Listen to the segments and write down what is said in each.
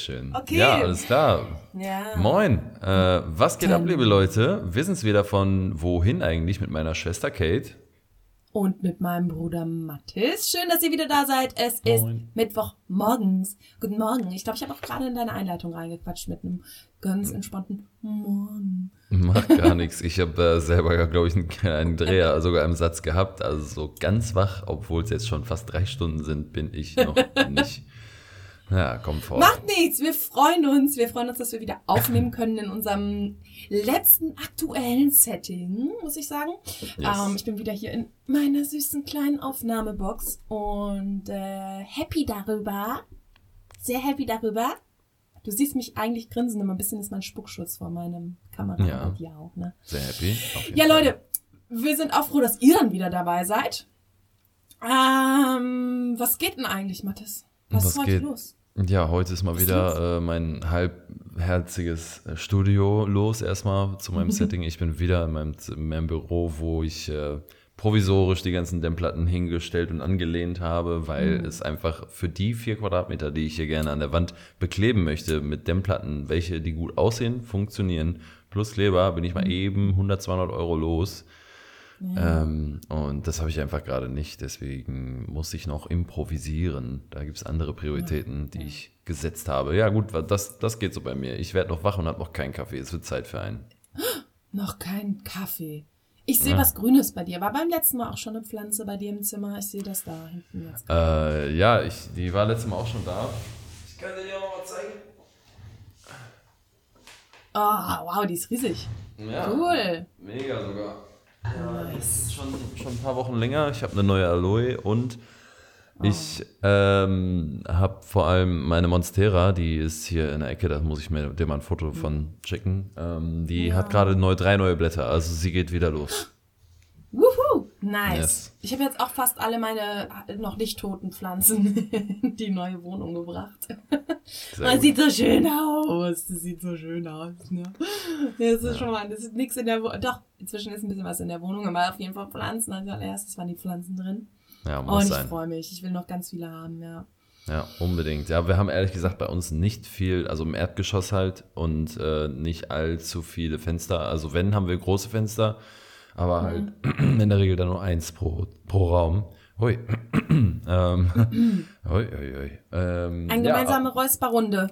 Schön. Okay. Ja, alles klar. Ja. Moin. Äh, was geht ab, Dann- liebe Leute? Wissen es wieder von wohin eigentlich mit meiner Schwester Kate? Und mit meinem Bruder Mathis. Schön, dass ihr wieder da seid. Es ist Moin. Mittwoch morgens. Guten Morgen. Ich glaube, ich habe auch gerade in deine Einleitung reingequatscht mit einem ganz entspannten Morgen. Macht gar nichts. Ich habe äh, selber, glaube ich, einen kleinen Dreher sogar im Satz gehabt. Also so ganz wach, obwohl es jetzt schon fast drei Stunden sind, bin ich noch nicht. Ja, kommt vor. Macht nichts. Wir freuen uns. Wir freuen uns, dass wir wieder aufnehmen können in unserem letzten aktuellen Setting, muss ich sagen. Yes. Ähm, ich bin wieder hier in meiner süßen kleinen Aufnahmebox und äh, happy darüber. Sehr happy darüber. Du siehst mich eigentlich grinsen, immer ein bisschen ist mein Spuckschutz vor meinem Kamera. Ja. bei dir auch, ne? Sehr happy. Ja, Fall. Leute, wir sind auch froh, dass ihr dann wieder dabei seid. Ähm, was geht denn eigentlich, Mathis? Was, Was ist heute geht? los? Ja, heute ist mal Was wieder äh, mein halbherziges äh, Studio los erstmal zu meinem Setting. Ich bin wieder in meinem, in meinem Büro, wo ich äh, provisorisch die ganzen Dämmplatten hingestellt und angelehnt habe, weil es einfach für die vier Quadratmeter, die ich hier gerne an der Wand bekleben möchte, mit Dämmplatten, welche die gut aussehen, funktionieren, plus Kleber, bin ich mal eben 100, 200 Euro los. Ähm, und das habe ich einfach gerade nicht. Deswegen muss ich noch improvisieren. Da gibt es andere Prioritäten, die ich gesetzt habe. Ja, gut, das, das geht so bei mir. Ich werde noch wach und habe noch keinen Kaffee. Es wird Zeit für einen. Noch kein Kaffee. Ich sehe Ja. was Grünes bei dir. War beim letzten Mal auch schon eine Pflanze bei dir im Zimmer. Ich sehe das da hinten jetzt. Äh, ja, ich, die war letztes Mal auch schon da. Ich kann dir die auch mal zeigen. Oh, wow, die ist riesig. Ja, Cool. Mega sogar. Ja, ist schon, schon ein paar Wochen länger. Ich habe eine neue Aloe und ich ähm, habe vor allem meine Monstera, die ist hier in der Ecke, da muss ich mir dir mal ein Foto von schicken. Ähm, die hat gerade neu, drei neue Blätter, also sie geht wieder los. Wuhu, nice. Yes. Ich habe jetzt auch fast alle meine noch nicht toten Pflanzen in die neue Wohnung gebracht. Gut. sieht so schön aus. Das sieht so schön aus, ne? Das ist schon mal, das ist nichts in der Wohnung. Doch, inzwischen ist ein bisschen was in der Wohnung, aber auf jeden Fall Pflanzen. Also als erstes waren die Pflanzen drin. Ja, Und muss ich sein. freue mich. Ich will noch ganz viele haben, ja. Ja, unbedingt. Ja, wir haben ehrlich gesagt bei uns nicht viel, also im Erdgeschoss halt und äh, nicht allzu viele Fenster. Also wenn, haben wir große Fenster, aber halt in der Regel dann nur eins pro, pro Raum. Hui. ähm, hui, hui, hui. Ähm, Eine ja, gemeinsame Räusperrunde.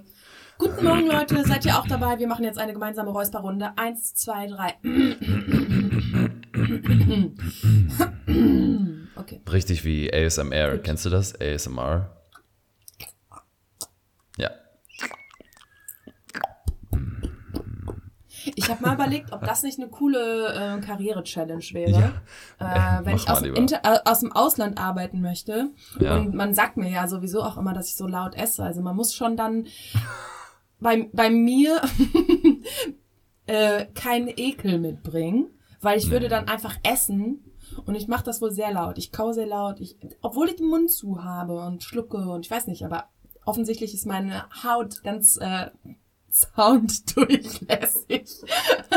Guten Morgen, Leute. Seid ihr auch dabei? Wir machen jetzt eine gemeinsame Räusperrunde. Eins, zwei, drei. Okay. Richtig wie ASMR. Kennst du das? ASMR? Ich habe mal überlegt, ob das nicht eine coole äh, Karriere-Challenge wäre. Ja. Äh, wenn Mach ich aus dem. Inter äh, aus dem Ausland arbeiten möchte. Ja. Und man sagt mir ja sowieso auch immer, dass ich so laut esse. Also man muss schon dann bei, bei mir äh, keinen Ekel mitbringen, weil ich würde dann einfach essen und ich mache das wohl sehr laut. Ich kau sehr laut, ich, obwohl ich den Mund zu habe und schlucke und ich weiß nicht, aber offensichtlich ist meine Haut ganz äh, sounddurchlässig.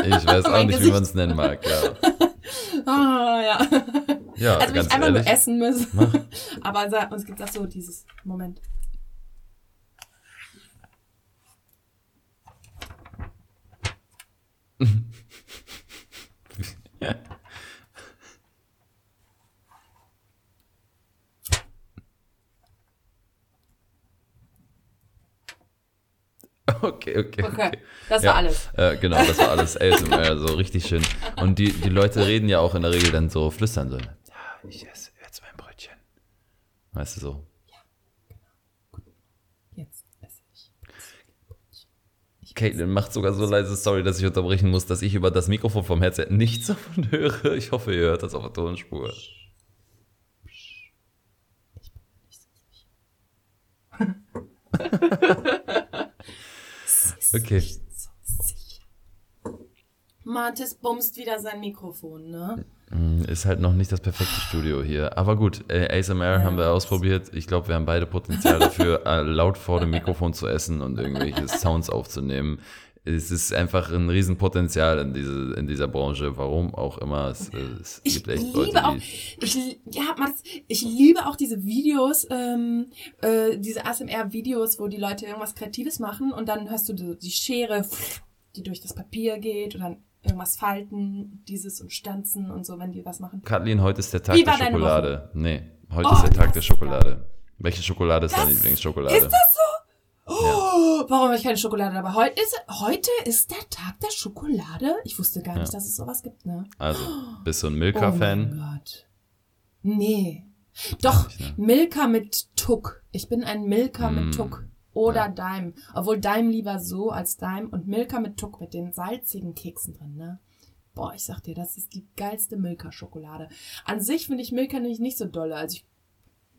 Ich weiß auch nicht, wie Gesicht. man es nennen mag. Ja, Ah, ja. ja Also ganz ich einfach ehrlich. nur essen müsse. Aber sa- uns gibt das so dieses Moment. Okay, okay, Okay, okay. das Ja. war alles. Äh, genau, das war alles ASMR, so richtig schön. Und die, die Leute reden ja auch in der Regel dann so, flüstern so, ja, ich esse jetzt mein Brötchen. Weißt du so. Jetzt esse ich. ich Caitlin macht sogar so leise, sorry, dass ich unterbrechen muss, dass ich über das Mikrofon vom Headset nichts davon höre. Ich hoffe, ihr hört das auf der Tonspur. Okay. So sicher. Mathis bumst wieder sein Mikrofon, ne? Mm, Ist halt noch nicht das perfekte Studio hier. Aber gut, äh, ASMR haben wir ausprobiert. Ich glaube, wir haben beide Potenzial dafür, äh, laut vor dem Mikrofon zu essen und irgendwelche Sounds aufzunehmen. Es ist einfach ein Riesenpotenzial in, diese, in dieser Branche. Warum auch immer. Es, es Ich gibt echt liebe Leute, auch, ich, ja, Max, ich liebe auch diese Videos, ähm, äh, diese ASMR-Videos, wo die Leute irgendwas Kreatives machen und dann hörst du die, die Schere, die durch das Papier geht und dann irgendwas falten, dieses und stanzen und so, wenn die was machen. Kathleen, heute ist der Tag der Schokolade. Nee, heute Oh, ist der Tag der Schokolade. Welche Schokolade ist deine Lieblingsschokolade? Ist das so? Oh, warum habe ich keine Schokolade dabei? Heute ist, heute ist der Tag der Schokolade? Ich wusste gar nicht, Ja. dass es sowas gibt, ne? Also, bist du ein Oh Milka-Fan? mein Gott. Nee. Doch, nicht, ne? Milka mit Tuck. Ich bin ein Milka Mm. mit Tuck. Oder Daim. Obwohl Daim lieber so als Daim. Und Milka mit Tuck mit den salzigen Keksen drin, ne? Boah, ich sag dir, das ist die geilste Milka-Schokolade. An sich finde ich Milka nämlich nicht so dolle. Also ich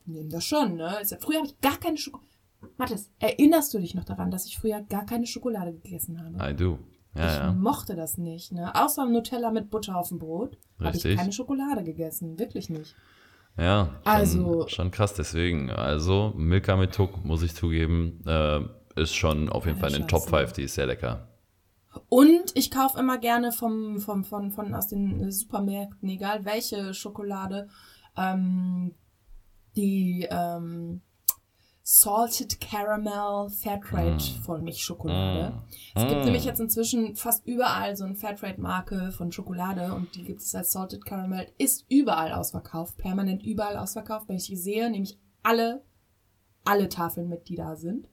nehme das schon, ne? Ja- Früher habe ich gar keine Schokolade. Mathis, erinnerst du dich noch daran, dass ich früher gar keine Schokolade gegessen habe? I do. Ja, ich ja. mochte das nicht, ne? Außer Nutella mit Butter auf dem Brot habe ich keine Schokolade gegessen. Wirklich nicht. Ja, schon, Also- schon krass deswegen. Also, Milka mit Tuck, muss ich zugeben, äh, ist schon auf jeden Fall in den Top Scheiße. 5, die ist sehr lecker. Und ich kaufe immer gerne vom, vom, von, von aus den Supermärkten, egal welche Schokolade, ähm, die ähm, Salted Caramel Fairtrade Vollmilchschokolade. Es gibt Mm. nämlich jetzt inzwischen fast überall so eine Fairtrade-Marke von Schokolade und die gibt es als Salted Caramel. Ist überall ausverkauft, permanent überall ausverkauft. Wenn ich die sehe, nehme ich alle, alle Tafeln mit, die da sind.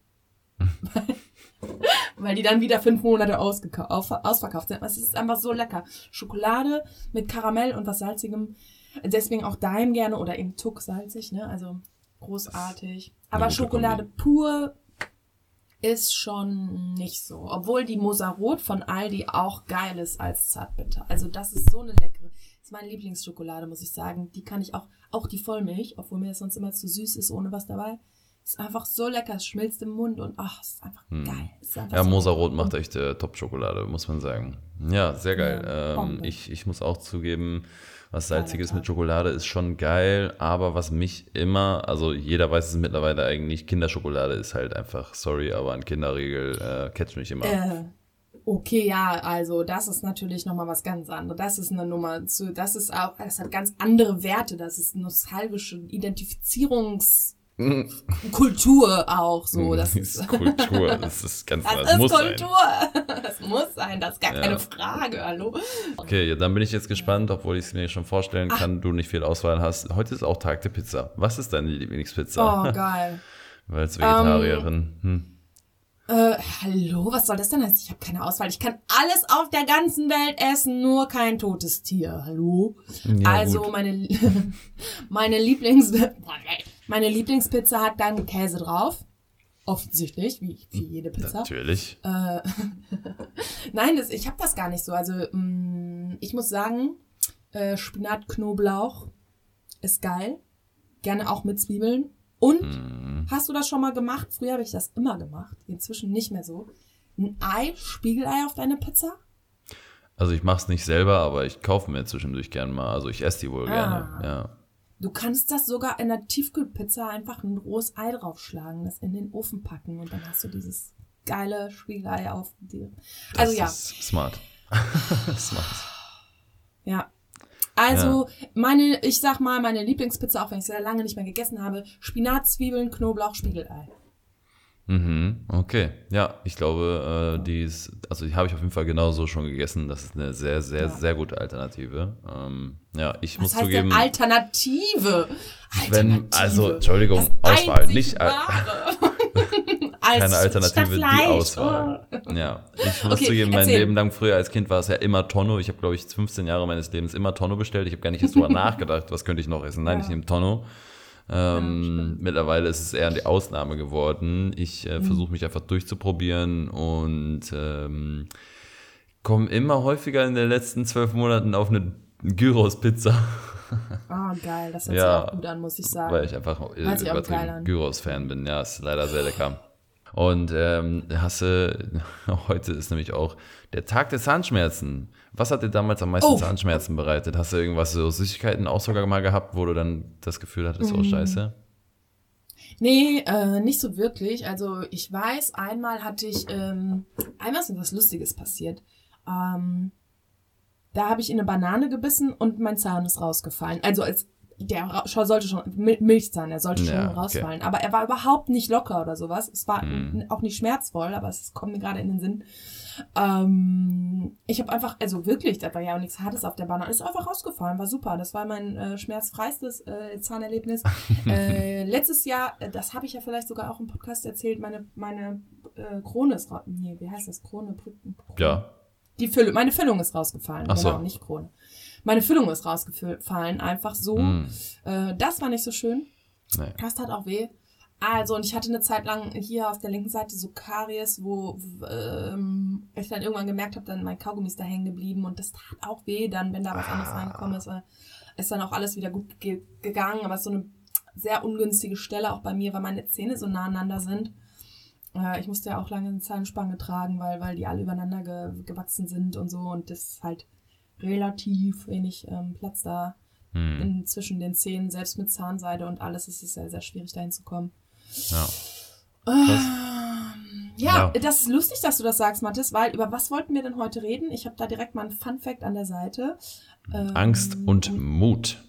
Weil die dann wieder fünf Monate ausverkauft sind. Es ist einfach so lecker. Schokolade mit Karamell und was Salzigem. Deswegen auch Daim gerne oder eben Tuck salzig, ne? Also großartig. Aber Schokolade pur ist schon nicht so. Obwohl die Mosarot von Aldi auch geil ist als Zartbitter. Also das ist so eine leckere. Das ist meine Lieblingsschokolade, muss ich sagen. Die kann ich auch, auch die Vollmilch, obwohl mir das sonst immer zu süß ist, ohne was dabei. Ist einfach so lecker, es schmilzt im Mund und ach, es ist einfach geil. Es Ist einfach Ja, so Mosarot macht echt äh, Top-Schokolade, muss man sagen. Ja, sehr geil. Ja, ähm, ich, ich muss auch zugeben, was Salziges mit Schokolade ist schon geil, aber was mich immer, also jeder weiß es mittlerweile eigentlich, Kinderschokolade ist halt einfach, sorry, aber ein Kinderriegel äh, catcht mich immer. Äh, okay, ja, also das ist natürlich nochmal was ganz anderes. Das ist eine Nummer zu, das ist auch, das hat ganz andere Werte. Das ist nostalgische Identifizierungskultur auch so. Das Das ist, Kultur, das ist ganz das das ist muss sein. Kultur. Das muss sein, das ist gar Ja. keine Frage, hallo. Okay, ja, dann bin ich jetzt gespannt, obwohl ich es mir schon vorstellen kann, du nicht viel Auswahl hast. Heute ist auch Tag der Pizza. Was ist deine Lieblingspizza? Oh, geil. Weil als Vegetarierin. hm. Äh, hallo, was soll das denn heißen? Ich habe keine Auswahl. Ich kann alles auf der ganzen Welt essen, nur kein totes Tier. Hallo? Ja, also gut. meine meine Lieblings meine Lieblingspizza hat dann Käse drauf. Offensichtlich, wie, wie jede Pizza. Natürlich. Äh, Nein, das, ich habe das gar nicht so. Also mh, ich muss sagen, äh, Spinat, Knoblauch ist geil. Gerne auch mit Zwiebeln. Und Hm. hast du das schon mal gemacht? Früher habe ich das immer gemacht. Inzwischen nicht mehr so. Ein Ei, Spiegelei auf deine Pizza? Also ich mache es nicht selber, aber ich kaufe mir zwischendurch gerne mal. Also ich esse die wohl Ah. gerne. Ja. Du kannst das sogar in der Tiefkühlpizza einfach ein rohes Ei draufschlagen, das in den Ofen packen und dann hast du dieses geile Spiegelei auf dir. Das Also ja, ist smart. smart. ja. Also meine, ich sag mal, meine Lieblingspizza, auch wenn ich sie sehr lange nicht mehr gegessen habe, Spinat, Zwiebeln, Knoblauch, Spiegelei. Mhm, okay. Ja, ich glaube, äh, die ist, also die habe ich auf jeden Fall genauso schon gegessen. Das ist eine sehr, sehr, Ja. sehr gute Alternative. Ähm, ja, ich Was muss heißt zugeben, denn Alternative? wenn, also, Alternative. Entschuldigung, Das Auswahl, nicht keine Alternative, die. Auswahl. Ja, ich muss Okay, zugeben, mein erzähl. Leben lang früher als Kind war es ja immer Tonno. Ich habe, glaube ich, 15 Jahre meines Lebens immer Tonno bestellt. Ich habe gar nicht erst drüber nachgedacht, was könnte ich noch essen. Nein, Ja. ich nehme Tonno. Ähm, mittlerweile ist es eher die Ausnahme geworden. Ich Mhm. äh, versuche mich einfach durchzuprobieren und ähm, komme immer häufiger in den letzten zwölf Monaten auf eine Gyros-Pizza, Ah, geil. Das hört Ja, sich auch gut an, muss ich sagen. weil ich einfach äh. Gyros-Fan bin. Ja, ist leider sehr lecker. Und ähm, hasse, heute ist nämlich auch der Tag der Zahnschmerzen. Was hat dir damals am meisten Oh. Zahnschmerzen bereitet? Hast du irgendwas so Süßigkeiten auch sogar mal gehabt, wo du dann das Gefühl hattest, Mm. oh scheiße? Nee, äh, nicht so wirklich. Also ich weiß, einmal hatte ich, ähm, einmal ist mir was Lustiges passiert. Ähm, da habe ich in eine Banane gebissen und mein Zahn ist rausgefallen. Also als der sollte schon Mil- Milchzahn, er sollte schon Ja, okay. rausfallen. Aber er war überhaupt nicht locker oder sowas. Es war Hm. auch nicht schmerzvoll, aber es kommt mir gerade in den Sinn. Ähm, ich habe einfach, also wirklich, da war ja auch nichts Hartes auf der Banane. Ist einfach rausgefallen, war super. Das war mein äh, schmerzfreistes äh, Zahnerlebnis. äh, letztes Jahr, äh, das habe ich ja vielleicht sogar auch im Podcast erzählt, meine, meine äh, Krone ist raus. Nee, wie heißt das? Krone? Brücken- Ja. Die Füllung, meine Füllung ist rausgefallen. Ach so. Genau, nicht Krone. Meine Füllung ist rausgefallen, einfach so. Mm. Äh, das war nicht so schön. Nee. Das tat auch weh. Also, und ich hatte eine Zeit lang hier auf der linken Seite so Karies, wo ähm, ich dann irgendwann gemerkt habe, dann mein Kaugummi ist da hängen geblieben und das tat auch weh dann, wenn da was anderes Ah. reingekommen ist. Äh, Ist dann auch alles wieder gut ge gegangen, aber es ist so eine sehr ungünstige Stelle auch bei mir, weil meine Zähne so nah aneinander sind. Äh, ich musste ja auch lange eine Zahnspange tragen, weil, weil die alle übereinander ge gewachsen sind und so und das ist halt relativ wenig ähm, Platz da Hm. zwischen den Zähnen, selbst mit Zahnseide und alles ist es sehr, sehr schwierig dahin zu kommen. Ja. Ähm, ja, Ja. das ist lustig, dass du das sagst, Mathis, weil über was wollten wir denn heute reden? Ich habe da direkt mal ein Fun Fact an der Seite. Ähm, Angst und Mut.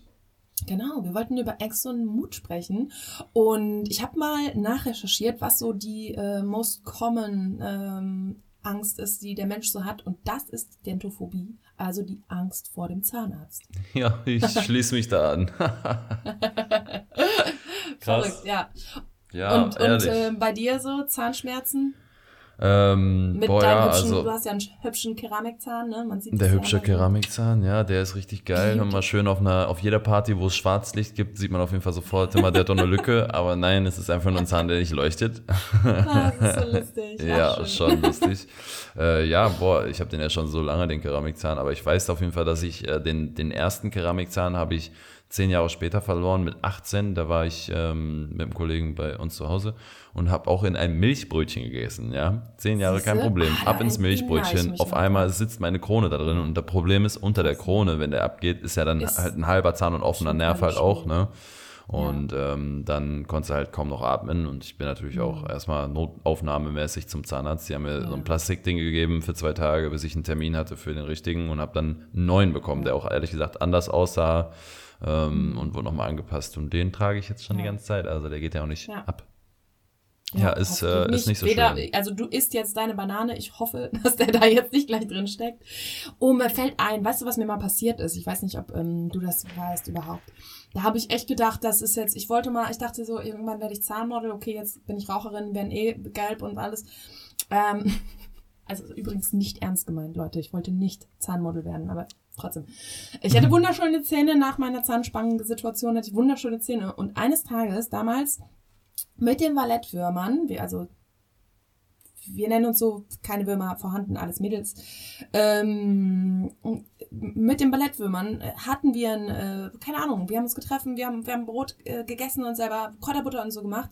Genau, wir wollten über Ängste und Mut sprechen. Und ich habe mal nachrecherchiert, was so die äh, most common ähm, Angst ist, die der Mensch so hat. Und das ist Dentophobie, also die Angst vor dem Zahnarzt. Ja, ich schließe mich da an. Krass. Verrückt, ja. Ja, und und äh, bei dir so Zahnschmerzen? Ähm, Mit boah, deinem ja, hübschen, also du hast ja einen hübschen Keramikzahn, ne? Man sieht der ja hübsche immer. Keramikzahn, ja, der ist richtig geil. Und mal schön auf einer, auf jeder Party, wo es Schwarzlicht gibt, sieht man auf jeden Fall sofort immer, der hat doch eine Lücke. Aber nein, es ist einfach nur ein Zahn, der nicht leuchtet. Ah, das ist so lustig. Ja, schon lustig. äh, ja, boah, ich habe den ja schon so lange, den Keramikzahn, aber ich weiß auf jeden Fall, dass ich äh, den, den ersten Keramikzahn habe ich zehn Jahre später verloren, mit 18. Da war ich ähm, mit einem Kollegen bei uns zu Hause und habe auch in einem Milchbrötchen gegessen, ja. Zehn Jahre kein Siehste? Problem. Ah, Ab ins Milchbrötchen. Auf einmal sitzt meine Krone da drin und das Problem ist, unter der Krone, wenn der abgeht, ist ja dann Ist halt ein halber Zahn und offener Nerv halt auch, ne? Und ähm, dann konnte halt kaum noch atmen und ich bin natürlich auch erstmal notaufnahmemäßig zum Zahnarzt. Die haben mir so Mhm. Ja. ein Plastikding gegeben für zwei Tage, bis ich einen Termin hatte für den richtigen und habe dann einen neuen bekommen, der auch ehrlich gesagt anders aussah ähm, und wurde nochmal angepasst. Und den trage ich jetzt schon die Ja. ganze Zeit, also der geht ja auch nicht Ja. ab. Ja, ist, hoffentlich äh, ist nicht so Weder, schön. Also du isst jetzt deine Banane. Ich hoffe, dass der da jetzt nicht gleich drin steckt. Oh, mir fällt ein, weißt du, was mir mal passiert ist? Ich weiß nicht, ob ähm, du das weißt überhaupt. Da habe ich echt gedacht, das ist jetzt, ich wollte mal, ich dachte so, irgendwann werde ich Zahnmodel, okay, jetzt bin ich Raucherin, werden eh gelb und alles. Ähm, also übrigens nicht ernst gemeint, Leute. Ich wollte nicht Zahnmodel werden, aber trotzdem. Ich hatte wunderschöne Zähne nach meiner Zahnspangen-Situation, hatte ich wunderschöne Zähne. Und eines Tages, damals, mit den Ballettwürmern, wir, also wir nennen uns so, keine Würmer vorhanden, alles Mädels, ähm, mit den Ballettwürmern äh, hatten wir ein, äh, keine Ahnung, wir haben uns getroffen, wir haben, wir haben Brot äh, gegessen und selber Kräuterbutter und so gemacht.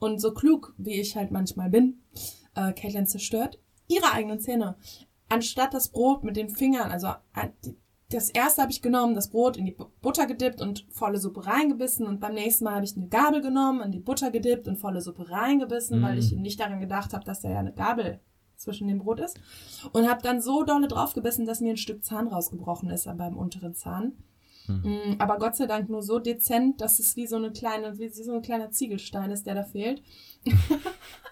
Und so klug, wie ich halt manchmal bin, äh, Caitlin zerstört ihre eigenen Zähne. Anstatt das Brot mit den Fingern, also äh, das erste habe ich genommen, das Brot in die Bu- Butter gedippt und volle Suppe reingebissen und beim nächsten Mal habe ich eine Gabel genommen, in die Butter gedippt und volle Suppe reingebissen, Mm. weil ich nicht daran gedacht habe, dass da ja eine Gabel zwischen dem Brot ist und habe dann so dolle draufgebissen, dass mir ein Stück Zahn rausgebrochen ist beim unteren Zahn. Mm, Aber Gott sei Dank nur so dezent, dass es wie so eine kleine, wie so ein kleiner Ziegelstein ist, der da fehlt.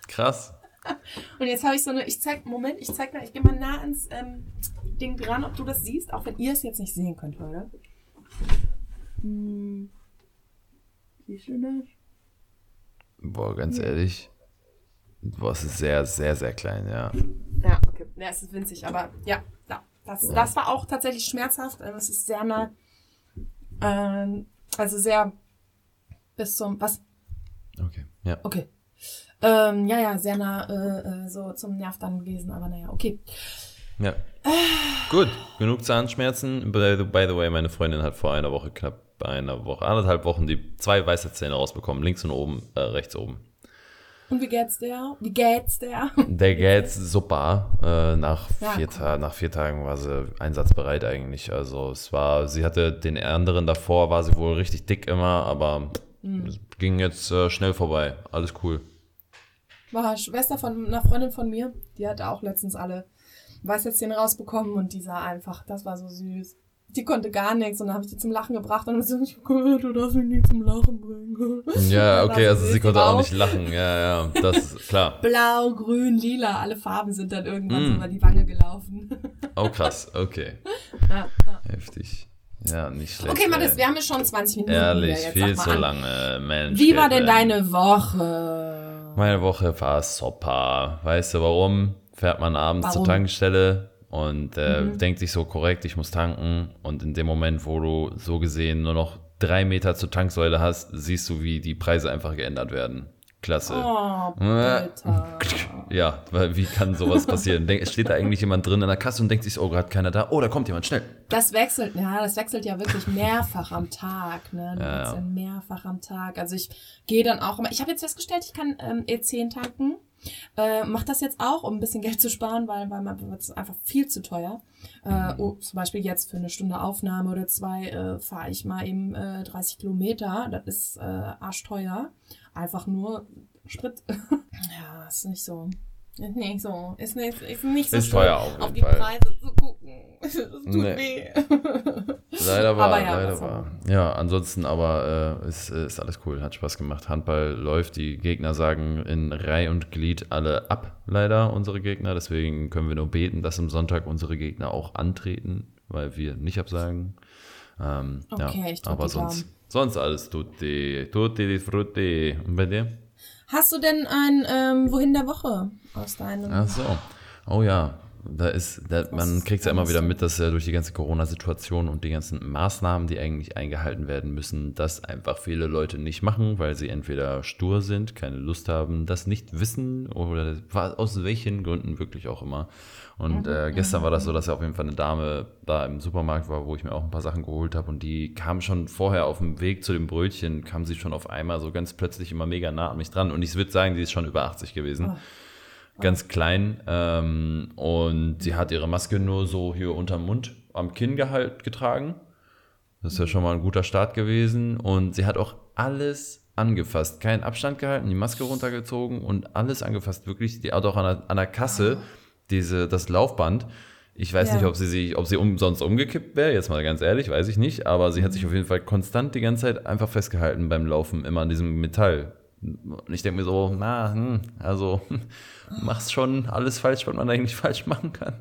Krass. Und jetzt habe ich so eine, ich zeig, Moment, ich zeig mal, ich gehe mal nah ans ähm, Ding dran, ob du das siehst, auch wenn ihr es jetzt nicht sehen könnt, Leute. Hm. Siehst du das? Boah, ganz ehrlich. Boah, es ist sehr, sehr, sehr klein, ja. Ja, okay. Ja, es ist winzig, aber ja, ja. Das, das war auch tatsächlich schmerzhaft. Also Es ist sehr nah, ähm, also sehr bis zum, was? Okay, ja. Okay. Ähm, ja, ja, sehr nah äh, äh, so zum Nerv dann gewesen, aber naja, okay. Ja. Gut, genug Zahnschmerzen. By the, by the way, meine Freundin hat vor einer Woche, knapp einer Woche, anderthalb Wochen, die zwei weiße Zähne rausbekommen. Links und oben, äh, rechts oben. Und wie geht's der? Wie geht's der? Der geht super. Äh, nach, Ja, vier cool. Nach vier Tagen war sie einsatzbereit eigentlich. Also es war, sie hatte den anderen davor, war sie wohl richtig dick immer, aber es ging jetzt äh, schnell vorbei. Alles cool. War Schwester von einer Freundin von mir, die hat auch letztens alle Weisheitszähne rausbekommen und die sah einfach, das war so süß. Die konnte gar nichts und dann habe ich die zum Lachen gebracht und dann so, ich oh, du darfst mich nicht zum Lachen bringen. Ja, okay, also sie konnte auch nicht lachen. Ja, ja, das ist klar. Blau, grün, lila, alle Farben sind dann irgendwann Mm. so über die Wange gelaufen. Oh, krass, okay. ja, ja. Heftig. Ja, nicht schlecht. Okay, Mathis, wir haben ja schon 20 Minuten. Ehrlich. Jetzt viel zu an. lange, Mensch. Wie war denn deine Woche? Meine Woche war super. Weißt du warum? Fährt man abends zur Warum? Tankstelle und äh, Mhm. denkt sich so korrekt, ich muss tanken. Und in dem Moment, wo du so gesehen nur noch drei Meter zur Tanksäule hast, siehst du, wie die Preise einfach geändert werden. Klasse. Oh, bitter. Ja, weil wie kann sowas passieren? Denk, steht da eigentlich jemand drin in der Kasse und denkt sich, oh, gerade keiner da. Oh, da kommt jemand, schnell. Das wechselt, ja, das wechselt ja wirklich mehrfach am Tag, ne? Ja, ja. mehrfach am Tag. Also ich gehe dann auch immer, ich habe jetzt festgestellt, ich kann ähm, E10 tanken. Äh, mach das jetzt auch, um ein bisschen Geld zu sparen, weil, weil man wird es einfach viel zu teuer. Äh, oh, zum Beispiel jetzt für eine Stunde Aufnahme oder zwei äh, fahre ich mal eben äh, 30 Kilometer. Das ist äh, arschteuer. Einfach nur Sprit. ja, ist nicht so. Ist nicht so. Ist nicht, ist nicht so Ist schön, teuer auf jeden auf die Fall. Preise zu gucken. Das tut Nee. weh. Leider war, Aber ja, leider war. Ja, ansonsten aber äh, ist, ist alles cool, hat Spaß gemacht. Handball läuft, die Gegner sagen in Reih und Glied alle ab, leider, unsere Gegner. Deswegen können wir nur beten, dass am Sonntag unsere Gegner auch antreten, weil wir nicht absagen. Ähm, Okay, ja, ich aber die sonst, Daumen. Sonst alles tutti, tutti di frutti. Und bei dir? Hast du denn ein ähm, Wohin der Woche aus deinem? Ach so. Oh ja, da ist, da, man kriegt es ja immer wieder mit, dass ja durch die ganze Corona-Situation und die ganzen Maßnahmen, die eigentlich eingehalten werden müssen, das einfach viele Leute nicht machen, weil sie entweder stur sind, keine Lust haben, das nicht wissen oder aus welchen Gründen wirklich auch immer. Und äh, gestern war das so, dass ja auf jeden Fall eine Dame da im Supermarkt war, wo ich mir auch ein paar Sachen geholt habe und die kam schon vorher auf dem Weg zu dem Brötchen, kam sie schon auf einmal so ganz plötzlich immer mega nah an mich dran und ich würde sagen, die ist schon über 80 gewesen Oh. Ganz klein ähm, und sie hat ihre Maske nur so hier unterm Mund am Kinn gehalt, getragen. Das ist ja schon mal ein guter Start gewesen und sie hat auch alles angefasst, keinen Abstand gehalten, die Maske runtergezogen und alles angefasst, wirklich. Die hat auch an der, an der Kasse diese, das Laufband. Ich weiß Ja. nicht, ob sie sich, ob sie umsonst umgekippt wäre, jetzt mal ganz ehrlich, weiß ich nicht, aber sie hat sich auf jeden Fall konstant die ganze Zeit einfach festgehalten beim Laufen, immer an diesem Metall. Und ich denke mir so, na, hm, also machst schon alles falsch, was man eigentlich falsch machen kann.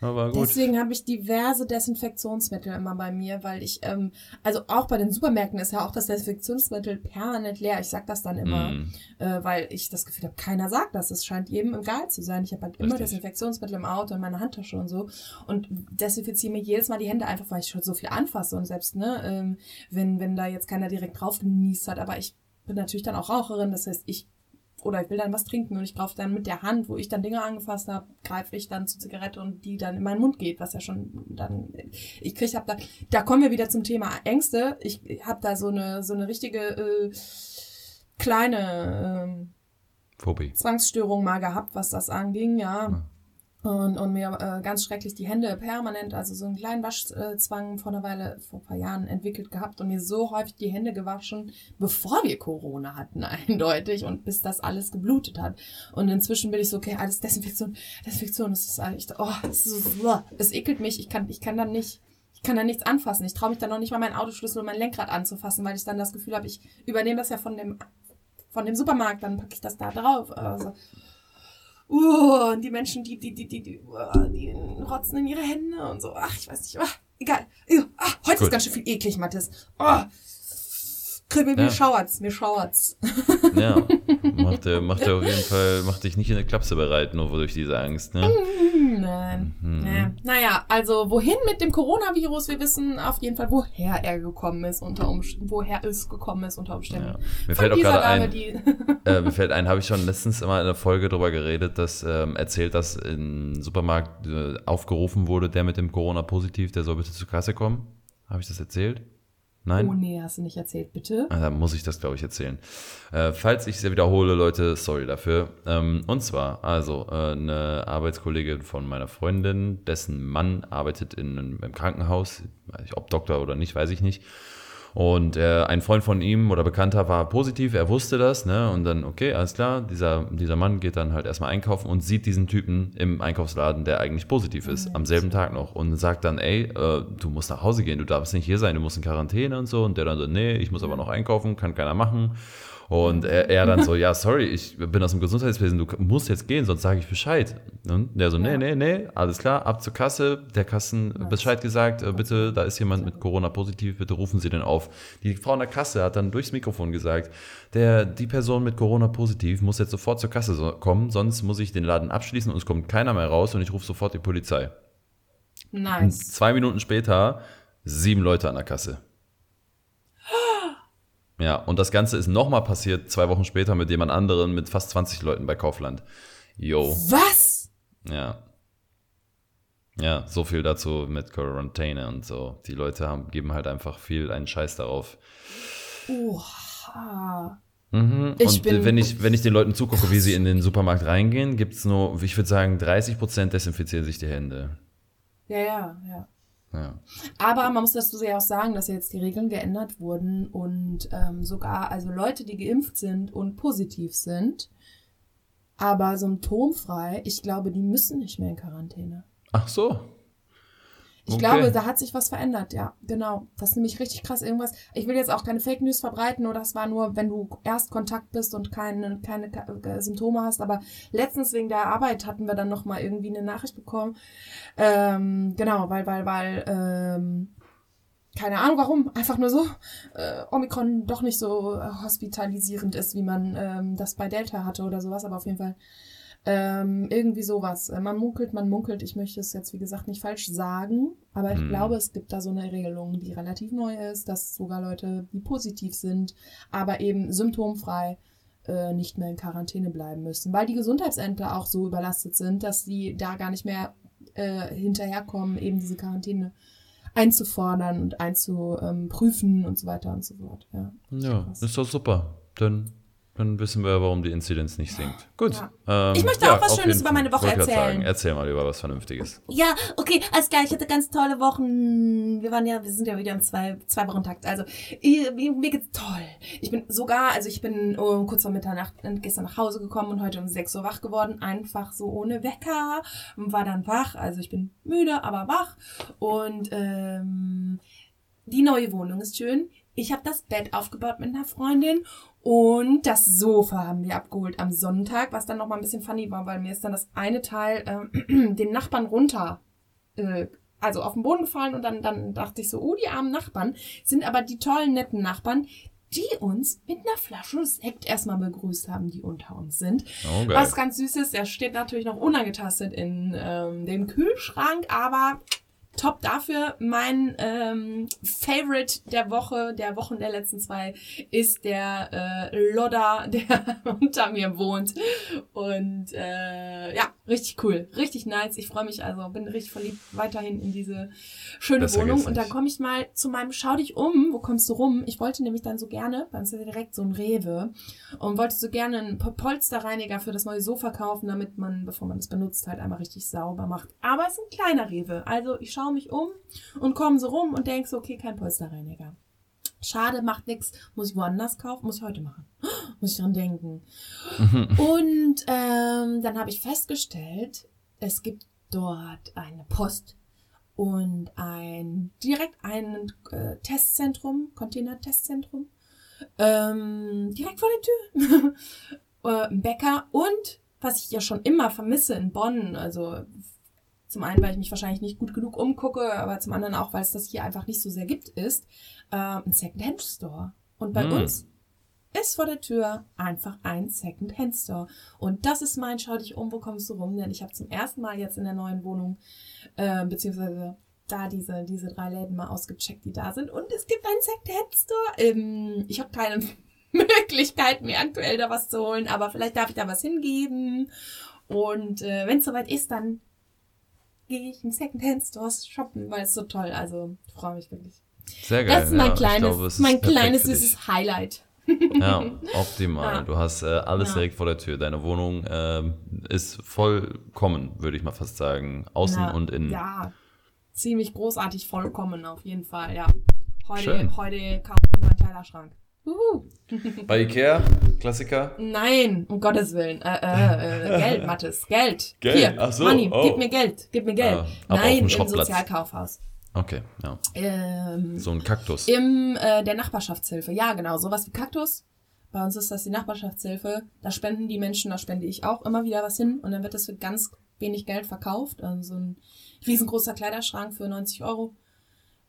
Aber gut. Deswegen habe ich diverse Desinfektionsmittel immer bei mir, weil ich, ähm, also auch bei den Supermärkten ist ja auch das Desinfektionsmittel permanent leer. Ich sag das dann immer, Mm. äh, weil ich das Gefühl habe, keiner sagt das. Es scheint jedem egal zu sein. Ich habe halt immer Richtig. Desinfektionsmittel im Auto, in meiner Handtasche und so und desinfiziere mir jedes Mal die Hände einfach, weil ich schon so viel anfasse und selbst, ne, ähm, wenn, wenn da jetzt keiner direkt drauf genießt hat, aber ich bin natürlich dann auch Raucherin, das heißt, ich oder ich will dann was trinken und ich greife dann mit der Hand, wo ich dann Dinge angefasst habe, greife ich dann zur Zigarette und die dann in meinen Mund geht, was ja schon dann ich krieg hab da da kommen wir wieder zum Thema Ängste. Ich habe da so eine so eine richtige äh, kleine ähm, Phobie. Zwangsstörung mal gehabt, was das anging, ja. Und, und mir äh, ganz schrecklich die Hände permanent, also so einen kleinen Waschzwang vor einer Weile, vor ein paar Jahren entwickelt gehabt und mir so häufig die Hände gewaschen, bevor wir Corona hatten, eindeutig, und bis das alles geblutet hat. Und inzwischen bin ich so, okay, alles Desinfektion, Desinfektion, das ist eigentlich, oh, es, ist, es ekelt mich, ich kann, ich kann dann nicht, ich kann da nichts anfassen. Ich traue mich dann noch nicht mal meinen Autoschlüssel und mein Lenkrad anzufassen, weil ich dann das Gefühl habe, ich übernehme das ja von dem, von dem Supermarkt, dann packe ich das da drauf. Also, uh, und die Menschen, die, die, die, die, die, uh, die rotzen in ihre Hände und so. Ach, ich weiß nicht. Ah, egal. Uh, ah, heute Gut. ist ganz schön viel eklig, Mathis. Oh, Kribbel, mir Ja. schauert's, mir schauert's. Ja, macht, macht auf jeden Fall, macht dich nicht in eine Klapse bereit, nur durch diese Angst, ne? Nein. Mhm. Nee. Naja, also wohin mit dem Coronavirus? Wir wissen auf jeden Fall, woher er gekommen ist, unter Umständen, woher es gekommen ist unter Umständen. Ja. Mir Von fällt auch gerade ein, äh, mir fällt ein, habe ich schon letztens immer in einer Folge drüber geredet, dass ähm, erzählt, dass im Supermarkt äh, aufgerufen wurde, der mit dem Corona-Positiv, der soll bitte zur Kasse kommen. Habe ich das erzählt? Nein? oh nee, hast du nicht erzählt, bitte? Ah, Dann muss ich das, glaube ich, erzählen. Äh, falls ich es wiederhole, Leute, sorry dafür. Ähm, und zwar, also, äh, eine Arbeitskollegin von meiner Freundin, dessen Mann arbeitet in einem im Krankenhaus, ob Doktor oder nicht, weiß ich nicht. Und äh, ein Freund von ihm oder Bekannter war positiv, er wusste das, ne? Und dann, okay, alles klar, dieser, dieser Mann geht dann halt erstmal einkaufen und sieht diesen Typen im Einkaufsladen, der eigentlich positiv ist, am selben Tag noch. Und sagt dann, ey, äh, du musst nach Hause gehen, du darfst nicht hier sein, du musst in Quarantäne und so. Und der dann so, nee, ich muss aber noch einkaufen, kann keiner machen. Und er, er dann so, ja, sorry, ich bin aus dem Gesundheitswesen, du musst jetzt gehen, sonst sage ich Bescheid. Und der so, nee, nee, nee, alles klar, ab zur Kasse, der Kassen Bescheid gesagt, äh, bitte, da ist jemand mit Corona positiv, bitte rufen Sie den auf. Die Frau an der Kasse hat dann durchs Mikrofon gesagt, der, die Person mit Corona positiv muss jetzt sofort zur Kasse so- kommen, sonst muss ich den Laden abschließen und es kommt keiner mehr raus und ich rufe sofort die Polizei. Und Nice. zwei Minuten später sieben Leute an der Kasse. Ja, und das Ganze ist nochmal passiert, zwei Wochen später mit jemand anderen, mit fast 20 Leuten bei Kaufland. Jo, Was? ja. Ja, so viel dazu mit Quarantäne und so. Die Leute haben, geben halt einfach viel einen Scheiß darauf. Oha. Mhm. Ich und bin- wenn ich, wenn ich den Leuten zugucke, wie sie in den Supermarkt reingehen, gibt's nur, ich würde sagen, 30% desinfizieren sich die Hände. Ja, ja, ja. Ja. Aber man muss dazu ja auch sagen, dass jetzt die Regeln geändert wurden und ähm, sogar also Leute, die geimpft sind und positiv sind, aber symptomfrei, ich glaube, die müssen nicht mehr in Quarantäne. Ach so. Ich Okay. glaube, da hat sich was verändert, ja, genau. Das ist nämlich richtig krass irgendwas. Ich will jetzt auch keine Fake News verbreiten oder es war nur, wenn du erst Kontakt bist und keine, keine Ka- Symptome hast. Aber letztens wegen der Arbeit hatten wir dann nochmal irgendwie eine Nachricht bekommen. Ähm, genau, weil, weil, weil, ähm, keine Ahnung warum, einfach nur so, äh, Omikron doch nicht so äh, hospitalisierend ist, wie man ähm, das bei Delta hatte oder sowas, aber auf jeden Fall ähm, irgendwie sowas. Äh, Man munkelt, man munkelt. Ich möchte es jetzt, wie gesagt, nicht falsch sagen, aber ich Hm. glaube, es gibt da so eine Regelung, die relativ neu ist, dass sogar Leute, die positiv sind, aber eben symptomfrei, äh, nicht mehr in Quarantäne bleiben müssen, weil die Gesundheitsämter auch so überlastet sind, dass sie da gar nicht mehr äh, hinterherkommen, eben diese Quarantäne einzufordern und einzuprüfen und so weiter und so fort. Ja, Ja, ist doch super. Dann, dann wissen wir, warum die Inzidenz nicht sinkt. Gut. Ähm, Ich möchte auch was auf Schönes über meine Woche erzählen. Sagen. Erzähl mal über was Vernünftiges. Ja, okay, alles klar. Ich hatte ganz tolle Wochen. Wir waren ja, wir sind ja wieder im zwei, zwei Wochen Takt. Also, Ich- Mir geht's toll. Ich bin sogar, also ich bin um, kurz vor Mitternacht äh, gestern nach Hause gekommen und heute um 6 Uhr wach geworden. Einfach so ohne Wecker. Und war dann wach. Also ich bin müde, aber wach. Und ähm, die neue Wohnung ist schön. Ich habe das Bett aufgebaut mit einer Freundin und das Sofa haben wir abgeholt am Sonntag, was dann noch mal ein bisschen funny war, weil mir ist dann das eine Teil ähm, den Nachbarn runter, äh, also auf den Boden gefallen und dann, dann dachte ich so, oh, die armen Nachbarn sind aber die tollen, netten Nachbarn, die uns mit einer Flasche Sekt erstmal begrüßt haben, die unter uns sind. Oh. Was ganz süß ist, er steht natürlich noch unangetastet in ähm, dem Kühlschrank, aber top dafür. Mein ähm, Favorite der Woche, der Wochen der letzten zwei, ist der äh, Lodder, der unter mir wohnt. Und äh, ja, richtig cool, richtig nice. Ich freue mich also, bin richtig verliebt weiterhin in diese schöne Besser Wohnung. Und dann komme ich mal zu meinem Schau dich um. Wo kommst du rum? Ich wollte nämlich dann so gerne, bei uns ist ja direkt so ein Rewe, und wollte so gerne einen Po- Polsterreiniger für das neue Sofa kaufen, damit man, bevor man es benutzt, halt einmal richtig sauber macht. Aber es ist ein kleiner Rewe. Also ich schaue mich um und komme so rum und denke so, okay, kein Polsterreiniger. Schade, macht nix. Muss ich woanders kaufen? Muss ich heute machen. Muss ich dran denken. Und ähm, dann habe ich festgestellt, es gibt dort eine Post und ein direkt ein äh, Testzentrum, Container-Testzentrum, ähm, direkt vor der Tür. äh, ein Bäcker und was ich ja schon immer vermisse in Bonn, also zum einen, weil ich mich wahrscheinlich nicht gut genug umgucke, aber zum anderen auch, weil es das hier einfach nicht so sehr gibt, ist äh, ein Second-Hand-Store. Und bei Hm. uns ist vor der Tür einfach ein Second-Hand-Store. Und das ist mein Schau dich um, wo kommst du rum? Denn ich habe zum ersten Mal jetzt in der neuen Wohnung, äh, beziehungsweise da diese, diese drei Läden mal ausgecheckt, die da sind. Und es gibt einen Second-Hand-Store. Ähm, ich habe keine Möglichkeit mehr aktuell da was zu holen, aber vielleicht darf ich da was hingeben. Und äh, wenn es soweit ist, dann gehe ich in Second-Hand-Stores shoppen, weil es so toll. Also ich freue mich wirklich. Sehr geil. Das ist mein ja, kleines, glaube, ist mein kleines süßes Highlight. Ja, optimal. Ja. Du hast äh, alles Ja. direkt vor der Tür. Deine Wohnung ähm, ist vollkommen, würde ich mal fast sagen. Außen Na, und innen. Ja, ziemlich großartig vollkommen auf jeden Fall, ja. Heute, Schön. heute kauft man meinen Kleiderschrank. Uhu. Bei Ikea, Klassiker. Nein, um Gottes Willen. Äh, äh, äh, Geld, Mathis, Geld. Geld, Hier, ach so, Money, oh. gib mir Geld, gib mir Geld. Ah, Nein, im. Sozialkaufhaus. Okay, ja. Ähm, So ein Kaktus. Im äh, der Nachbarschaftshilfe. Ja, genau, sowas wie Kaktus. Bei uns ist das die Nachbarschaftshilfe. Da spenden die Menschen, da spende ich auch immer wieder was hin und dann wird das für ganz wenig Geld verkauft. Also so ein riesengroßer Kleiderschrank für 90 Euro.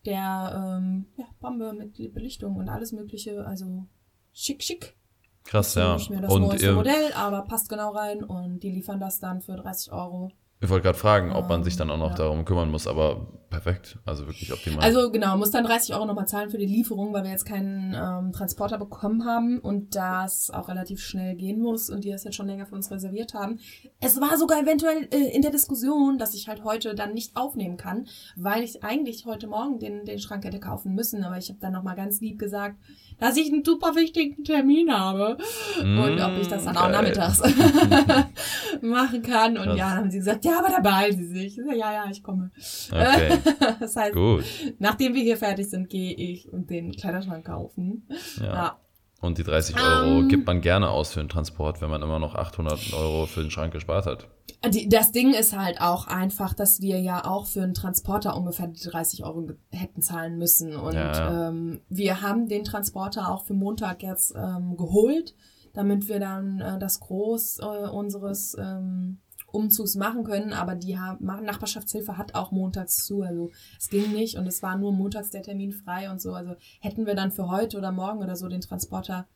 Der ähm, ja, Bombe mit Belichtung und alles mögliche. Also schick, schick. Krass, ja. Nicht mehr das Und neueste Modell, aber passt genau rein und die liefern das dann für 30 Euro. Ich wollte gerade fragen, ob man sich dann auch noch Ja. darum kümmern muss, aber perfekt. Also wirklich optimal. Also genau, muss dann 30 Euro nochmal zahlen für die Lieferung, weil wir jetzt keinen ähm, Transporter bekommen haben und das auch relativ schnell gehen muss und die das jetzt schon länger für uns reserviert haben. Es war sogar eventuell äh, in der Diskussion, dass ich halt heute dann nicht aufnehmen kann, weil ich eigentlich heute Morgen den, den Schrank hätte kaufen müssen, aber ich habe dann nochmal ganz lieb gesagt, dass ich einen super wichtigen Termin habe und ob ich das dann auch Mm, geil. nachmittags machen kann. Und Krass. ja, dann haben sie gesagt, ja, aber da beeilen sie sich. Ja, ja, ich komme. Okay, Das heißt, gut. Nachdem wir hier fertig sind, gehe ich den Kleiderschrank kaufen. Ja. Ja. Und die 30 Euro Ähm. gibt man gerne aus für den Transport, wenn man immer noch 800 Euro für den Schrank gespart hat. Die, das Ding ist halt auch einfach, dass wir ja auch für einen Transporter ungefähr die 30 Euro hätten zahlen müssen. Und Ja. ähm, wir haben den Transporter auch für Montag jetzt ähm, geholt, damit wir dann äh, das Groß äh, unseres ähm, Umzugs machen können. Aber die haben, Nachbarschaftshilfe hat auch montags zu. Also es ging nicht und es war nur montags der Termin frei und so. Also hätten wir dann für heute oder morgen oder so den Transporter,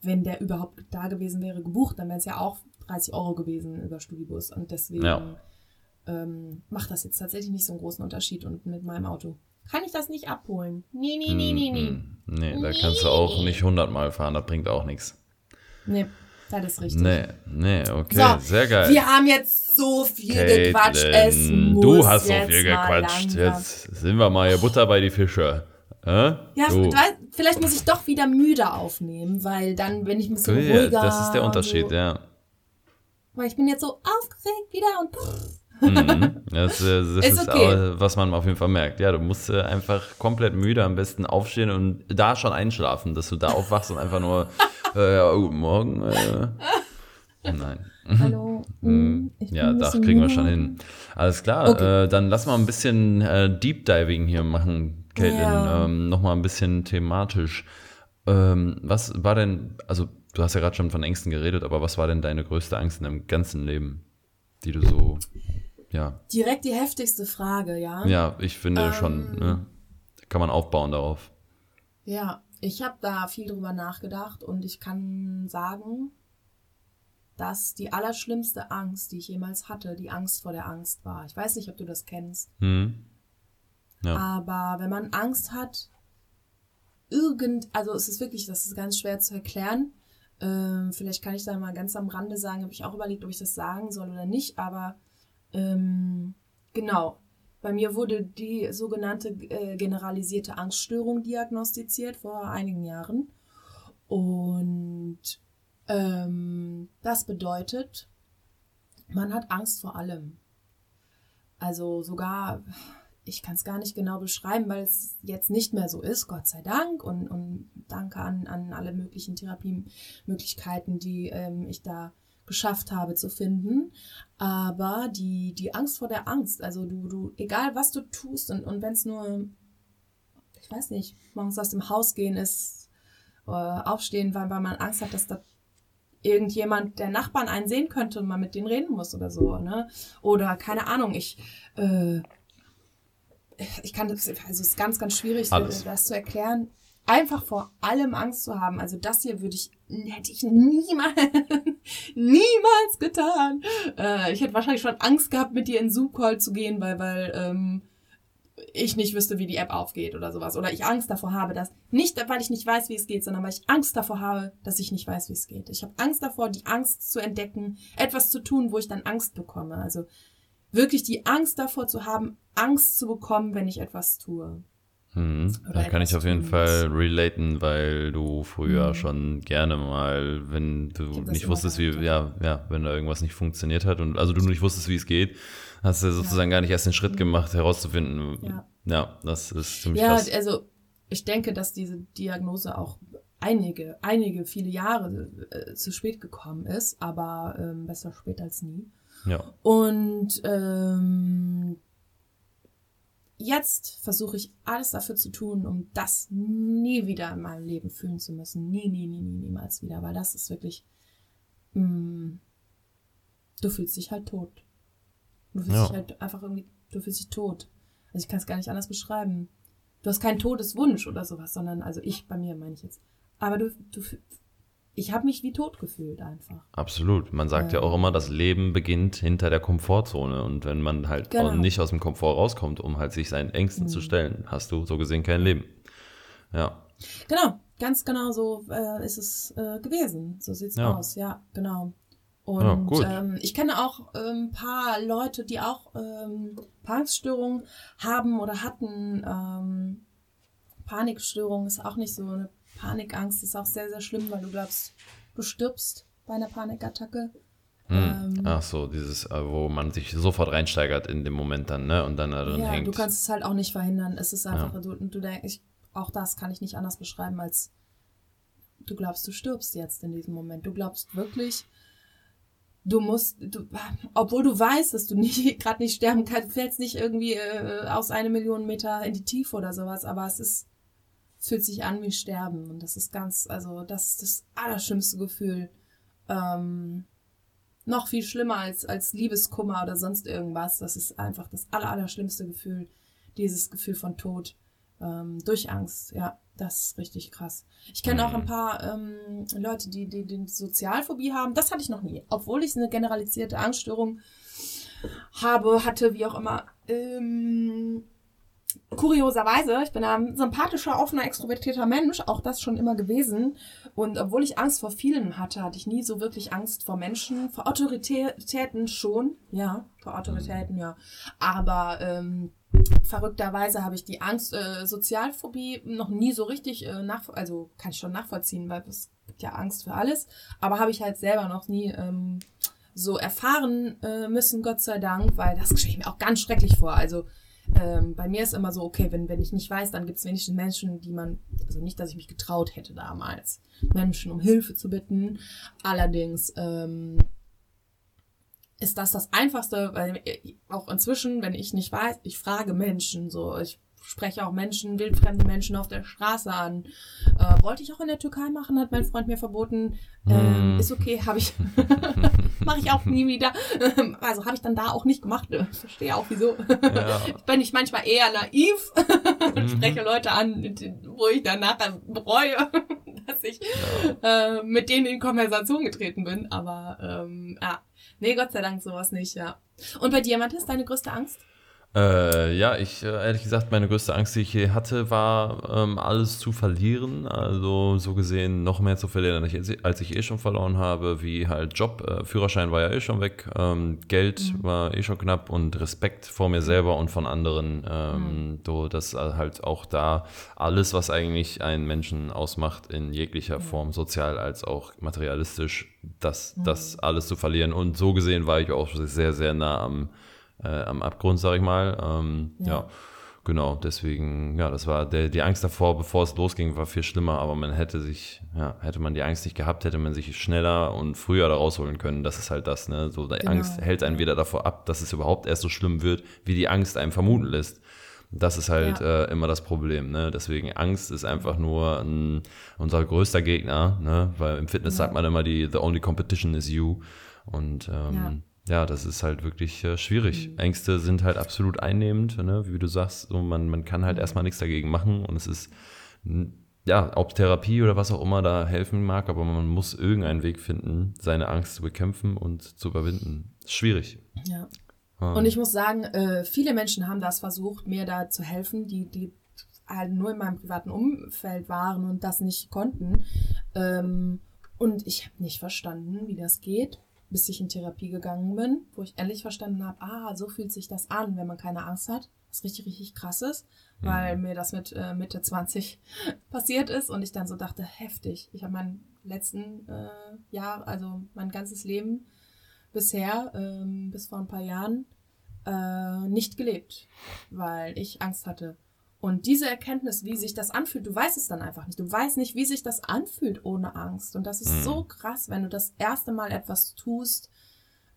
wenn der überhaupt da gewesen wäre, gebucht, dann wäre es ja auch 30 Euro gewesen über Studibus. Und deswegen Ja. ähm, macht das jetzt tatsächlich nicht so einen großen Unterschied. Und mit meinem Auto kann ich das nicht abholen. Nee, nee, nee, nee, nee. Mm, mm. Nee, da kannst du auch nicht 100 Mal fahren, das bringt auch nichts. Nee, das ist richtig. Nee, nee, okay, So, sehr geil. Wir haben jetzt so viel gequatscht. Es Caitlin, muss du hast so viel gequatscht. Jetzt sind wir mal hier Butter bei die Fische. Äh? Ja, du. vielleicht muss ich doch wieder müde aufnehmen, weil dann bin ich ein bisschen ruhiger. das ist der Unterschied, so. ja. Weil ich bin jetzt so aufgeregt wieder und. Mhm. Das, das Ist ist, okay. auch, was man auf jeden Fall merkt. Ja, du musst äh, einfach komplett müde am besten aufstehen und da schon einschlafen, dass du da aufwachst und einfach nur, äh, ja, guten Morgen. Äh. Nein. Hallo. Mhm. Ja, das kriegen wir schon hin. Alles klar, Okay. äh, dann lass mal ein bisschen äh, Deep Diving hier machen, Caitlin. Ja. Ähm, Nochmal ein bisschen thematisch. Ähm, was war denn, also du hast ja gerade schon von Ängsten geredet, aber was war denn deine größte Angst in deinem ganzen Leben, die du so, ja, Direkt die heftigste Frage, ja? ja, ich finde Ähm. schon, ne, kann man aufbauen darauf. Ja, ich habe da viel drüber nachgedacht und ich kann sagen, dass die allerschlimmste Angst, die ich jemals hatte, die Angst vor der Angst war. Ich weiß nicht, ob du das kennst, Hm? Ja. aber wenn man Angst hat, irgend, also es ist wirklich, das ist ganz schwer zu erklären. Ähm, vielleicht kann ich da mal ganz am Rande sagen, habe ich auch überlegt, ob ich das sagen soll oder nicht, aber ähm, genau. Bei mir wurde die sogenannte äh, generalisierte Angststörung diagnostiziert vor einigen Jahren. Und ähm, das bedeutet, man hat Angst vor allem. Also sogar, ich kann es gar nicht genau beschreiben, weil es jetzt nicht mehr so ist, Gott sei Dank. Und, und danke an, an alle möglichen Therapiemöglichkeiten, die ähm, ich da geschafft habe zu finden. Aber die, die Angst vor der Angst, also du, du, egal was du tust und, und wenn es nur, ich weiß nicht, morgens aus dem Haus gehen ist, äh, aufstehen, weil, weil man Angst hat, dass da irgendjemand der Nachbarn einen sehen könnte und man mit denen reden muss oder so, ne? Oder keine Ahnung, ich, äh, ich kann das, also es ist ganz, ganz schwierig, Alles. das zu erklären. Einfach vor allem Angst zu haben. Also das hier würde ich, hätte ich niemals, niemals getan. Äh, ich hätte wahrscheinlich schon Angst gehabt, mit dir in Zoom-Call zu gehen, weil, weil, ähm, ich nicht wüsste, wie die App aufgeht oder sowas. Oder ich Angst davor habe, dass, nicht weil ich nicht weiß, wie es geht, sondern weil ich Angst davor habe, dass ich nicht weiß, wie es geht. Ich habe Angst davor, die Angst zu entdecken, etwas zu tun, wo ich dann Angst bekomme. Also wirklich die Angst davor zu haben, Angst zu bekommen, wenn ich etwas tue. Mhm. Da kann ich auf jeden Fall relaten, weil du früher Mhm. schon gerne mal, wenn du nicht wusstest, wie, ja, ja, wenn da irgendwas nicht funktioniert hat und also du nicht wusstest, wie es geht, hast du sozusagen gar nicht erst den Schritt gemacht, herauszufinden. Ja. Ja, das ist ziemlich Ja, krass. also ich denke, dass diese Diagnose auch einige, einige, viele Jahre äh, zu spät gekommen ist, aber ähm, besser spät als nie. Ja. Und ähm, jetzt versuche ich alles dafür zu tun, um das nie wieder in meinem Leben fühlen zu müssen. Nie, nie, nie, nie, niemals wieder, weil das ist wirklich, mh, du fühlst dich halt tot. Du fühlst Ja. dich halt einfach irgendwie, du fühlst dich tot. Also ich kann es gar nicht anders beschreiben. Du hast keinen Todeswunsch oder sowas, sondern, also ich, bei mir meine ich jetzt. Aber du, du ich habe mich wie tot gefühlt einfach. Absolut. Man sagt ja Ähm. auch immer, das Leben beginnt hinter der Komfortzone. Und wenn man halt Genau. nicht aus dem Komfort rauskommt, um halt sich seinen Ängsten zu Mhm. stellen, hast du so gesehen kein Leben. Ja. Genau, ganz genau so äh, ist es äh, gewesen. So sieht's Ja. aus, ja, genau. Ja, Und gut. ähm, ich kenne auch ein paar Leute, die auch ähm, Panikstörungen haben oder hatten. Ähm, Panikstörung ist auch nicht so eine Panikangst, ist auch sehr, sehr schlimm, weil du glaubst, du stirbst bei einer Panikattacke. Hm. Ähm. Ach so, dieses, äh, wo man sich sofort reinsteigert in dem Moment dann, ne? Und dann da drin ja, hängt. du kannst es halt auch nicht verhindern. Es ist einfach, du, du denkst, auch das kann ich nicht anders beschreiben, als du glaubst, du stirbst jetzt in diesem Moment. Du glaubst wirklich, du musst, du, obwohl du weißt, dass du nicht gerade nicht sterben kannst, du fällst nicht irgendwie äh, aus eine Million Meter in die Tiefe oder sowas, aber es ist, es fühlt sich an wie Sterben und das ist ganz, also das ist das allerschlimmste Gefühl. Ähm, noch viel schlimmer als, als Liebeskummer oder sonst irgendwas. Das ist einfach das aller, allerschlimmste Gefühl, dieses Gefühl von Tod ähm, durch Angst. Ja, das ist richtig krass. Ich kenne auch ein paar ähm, Leute, die, die, die Sozialphobie haben. Das hatte ich noch nie. Obwohl ich eine generalisierte Angststörung habe, hatte, wie auch immer. Ähm, kurioserweise, ich bin ein sympathischer, offener, extrovertierter Mensch, auch das schon immer gewesen. Und obwohl ich Angst vor vielen hatte, hatte ich nie so wirklich Angst vor Menschen. Vor Autoritäten schon, ja, vor Autoritäten, ja. Aber ähm, verrückterweise habe ich die Angst, äh, Sozialphobie noch nie so richtig äh, nach, also kann ich schon nachvollziehen, weil es gibt ja Angst für alles, aber habe ich halt selber noch nie ähm, so erfahren äh, müssen, Gott sei Dank, weil das ich mir auch ganz schrecklich vor. Also ähm, bei mir ist immer so, okay, wenn, wenn ich nicht weiß, dann gibt es wenigstens Menschen, die man, also nicht, dass ich mich getraut hätte damals, Menschen um Hilfe zu bitten. Allerdings ähm, ist das das Einfachste, weil äh, auch inzwischen, wenn ich nicht weiß, ich frage Menschen, so, ich spreche auch Menschen, wildfremde Menschen auf der Straße an. Äh, wollte ich auch in der Türkei machen, hat mein Freund mir verboten. Hm. ist okay, habe ich, mache ich auch nie wieder. also habe ich dann da auch nicht gemacht. Ich verstehe auch wieso. Ja. Bin ich manchmal eher naiv und Mhm. spreche Leute an, wo ich dann nachher bereue, dass ich äh, mit denen in Konversation getreten bin. Aber ähm, ja, nee, Gott sei Dank sowas nicht, ja. Und bei dir, Mathis, deine größte Angst? Äh, ja, ich, äh, ehrlich gesagt, meine größte Angst, die ich je hatte, war, ähm, alles zu verlieren. Also, so gesehen, noch mehr zu verlieren, als ich, eh schon verloren habe, wie halt Job. Äh, Führerschein war ja eh schon weg. Ähm, Geld Mhm. war eh schon knapp und Respekt vor mir selber und von anderen. Ähm, Mhm. so, dass äh, halt auch da alles, was eigentlich einen Menschen ausmacht, in jeglicher Form, sozial als auch materialistisch, das, Mhm. das alles zu verlieren. Und so gesehen war ich auch sehr, sehr nah am, äh, am Abgrund, sag ich mal. Ähm, ja. Ja. genau. Deswegen, ja, das war der, die Angst davor, bevor es losging, war viel schlimmer. Aber man hätte sich, ja, hätte man die Angst nicht gehabt, hätte man sich schneller und früher da rausholen können. Das ist halt das, ne? So, die Genau. Angst hält einen wieder davor ab, dass es überhaupt erst so schlimm wird, wie die Angst einem vermuten lässt. Das ist halt äh, immer das Problem. Ne? Deswegen Angst ist einfach nur ein, unser größter Gegner, ne? weil im Fitness Ja. sagt man immer, die the only competition is you. Und ähm, ja. das ist halt wirklich äh, schwierig. Mhm. Ängste sind halt absolut einnehmend, ne? wie du sagst. So, man, man kann Mhm. halt erstmal nichts dagegen machen und es ist, ja, ob Therapie oder was auch immer da helfen mag, aber man muss irgendeinen Weg finden, seine Angst zu bekämpfen und zu überwinden. Schwierig. Ja. Ähm, Und ich muss sagen, äh, viele Menschen haben das versucht, mir da zu helfen, die, die halt nur in meinem privaten Umfeld waren und das nicht konnten. Ähm, und ich habe nicht verstanden, wie das geht, bis ich in Therapie gegangen bin, wo ich endlich verstanden habe, ah, so fühlt sich das an, wenn man keine Angst hat. Was richtig, richtig krass ist, weil mir das mit äh, Mitte 20 passiert ist und ich dann so dachte, heftig. Ich habe mein letzten äh, Jahr, also mein ganzes Leben bisher, ähm, bis vor ein paar Jahren, äh, nicht gelebt, weil ich Angst hatte. Und diese Erkenntnis, wie sich das anfühlt, du weißt es dann einfach nicht. Du weißt nicht, wie sich das anfühlt ohne Angst. Und das ist Mhm. so krass, wenn du das erste Mal etwas tust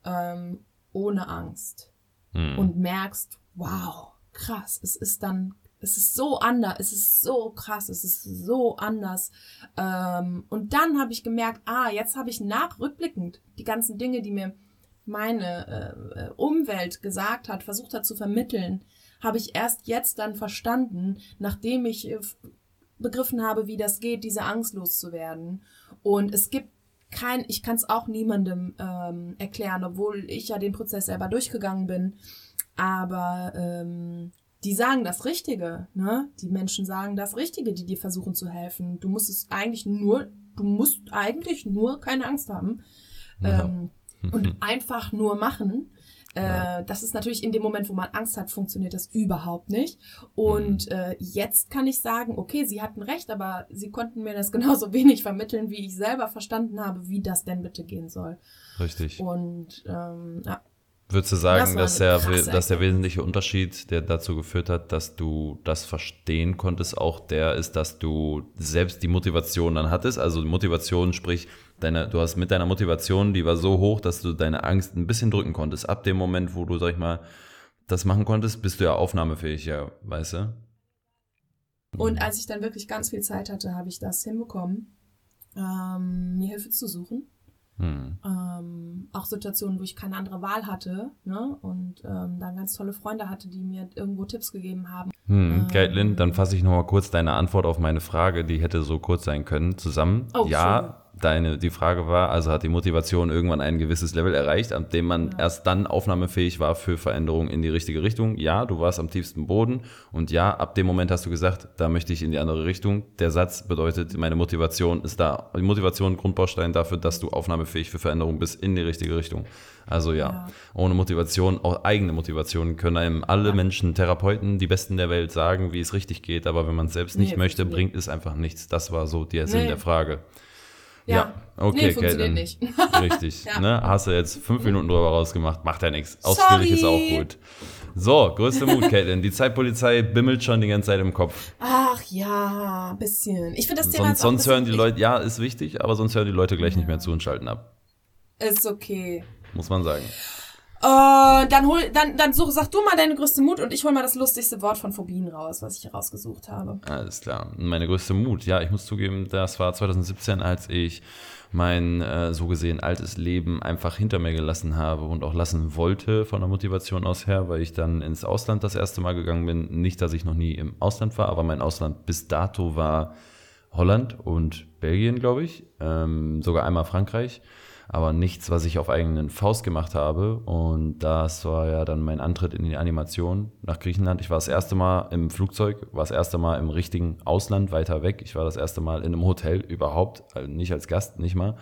ähm, ohne Angst Hm. und merkst, wow, krass, es ist dann, es ist so anders, es ist so krass, es ist so anders. Ähm, und dann habe ich gemerkt, ah, jetzt habe ich nachrückblickend die ganzen Dinge, die mir meine äh, äh, Umwelt gesagt hat, versucht hat zu vermitteln, habe ich erst jetzt dann verstanden, nachdem ich äh, begriffen habe, wie das geht, diese Angst loszuwerden. Und es gibt kein, ich kann es auch niemandem ähm, erklären, obwohl ich ja den Prozess selber durchgegangen bin. Aber ähm, die sagen das Richtige, ne? Die Menschen sagen das Richtige, die dir versuchen zu helfen. Du musst es eigentlich nur, du musst eigentlich nur keine Angst haben. Ja. Ähm, und einfach nur machen. Äh. Das ist natürlich in dem Moment, wo man Angst hat, funktioniert das überhaupt nicht. Und äh, jetzt kann ich sagen, okay, sie hatten recht, aber sie konnten mir das genauso wenig vermitteln, wie ich selber verstanden habe, wie das denn bitte gehen soll. Richtig. Und ähm, ja, Würdest du Das sagen, war dass der, dass der wesentliche Unterschied, der dazu geführt hat, dass du das verstehen konntest, auch der ist, dass du selbst die Motivation dann hattest? Also die Motivation, sprich, deine, du hast mit deiner Motivation, die war so hoch, dass du deine Angst ein bisschen drücken konntest. Ab dem Moment, wo du, sag ich mal, das machen konntest, bist du ja aufnahmefähig, ja, weißt du? Und als ich dann wirklich ganz viel Zeit hatte, habe ich das hinbekommen, ähm, mir Hilfe zu suchen. Hm. Ähm, auch Situationen, wo ich keine andere Wahl hatte ne? und ähm, dann ganz tolle Freunde hatte, die mir irgendwo Tipps gegeben haben. Hm, Ähm. Caitlin, dann fasse ich nochmal kurz deine Antwort auf meine Frage, die hätte so kurz sein können, zusammen. Oh, ja, deine, die Frage war, also hat die Motivation irgendwann ein gewisses Level erreicht, an dem man Ja. erst dann aufnahmefähig war für Veränderungen in die richtige Richtung. Ja, du warst am tiefsten Boden und ja, ab dem Moment hast du gesagt, da möchte ich in die andere Richtung. Der Satz bedeutet, meine Motivation ist da. Die Motivation, Grundbaustein dafür, dass du aufnahmefähig für Veränderungen bist in die richtige Richtung. Also ja, Ja. ohne Motivation, auch eigene Motivation können einem alle Ja. Menschen, Therapeuten, die Besten der Welt sagen, wie es richtig geht, aber wenn man es selbst nicht Nee, möchte, funktioniert. bringt es einfach nichts. Das war so der Sinn Nee. der Frage. Ja, okay, nee, funktioniert nicht. Richtig. Ja. ne? Hast du jetzt fünf Minuten drüber rausgemacht, macht ja nichts. Ausführlich ist auch gut. So, größte Mut, Caitlin. Die Zeitpolizei bimmelt schon die ganze Zeit im Kopf. Ach ja, ein bisschen. Ich finde das Thema Sonst, sonst hören die Leute, ja, ist wichtig, aber sonst hören die Leute gleich nicht Ja. mehr zu und schalten ab. Ist okay. Muss man sagen. Äh, dann hol, dann, dann such, sag du mal deine größte Mut und ich hol mal das lustigste Wort von Phobien raus, was ich hier rausgesucht habe. Alles klar. Meine größte Mut, ja, ich muss zugeben, das war 2017, als ich mein äh, so gesehen altes Leben einfach hinter mir gelassen habe und auch lassen wollte von der Motivation aus her, weil ich dann ins Ausland das erste Mal gegangen bin. Nicht, dass ich noch nie im Ausland war, aber mein Ausland bis dato war Holland und Belgien, glaube ich. Ähm, sogar einmal Frankreich. Aber nichts, was ich auf eigenen Faust gemacht habe. Und das war ja dann mein Antritt in die Animation nach Griechenland. Ich war das erste Mal im Flugzeug, war das erste Mal im richtigen Ausland, weiter weg. Ich war das erste Mal in einem Hotel überhaupt, also nicht als Gast, nicht mal.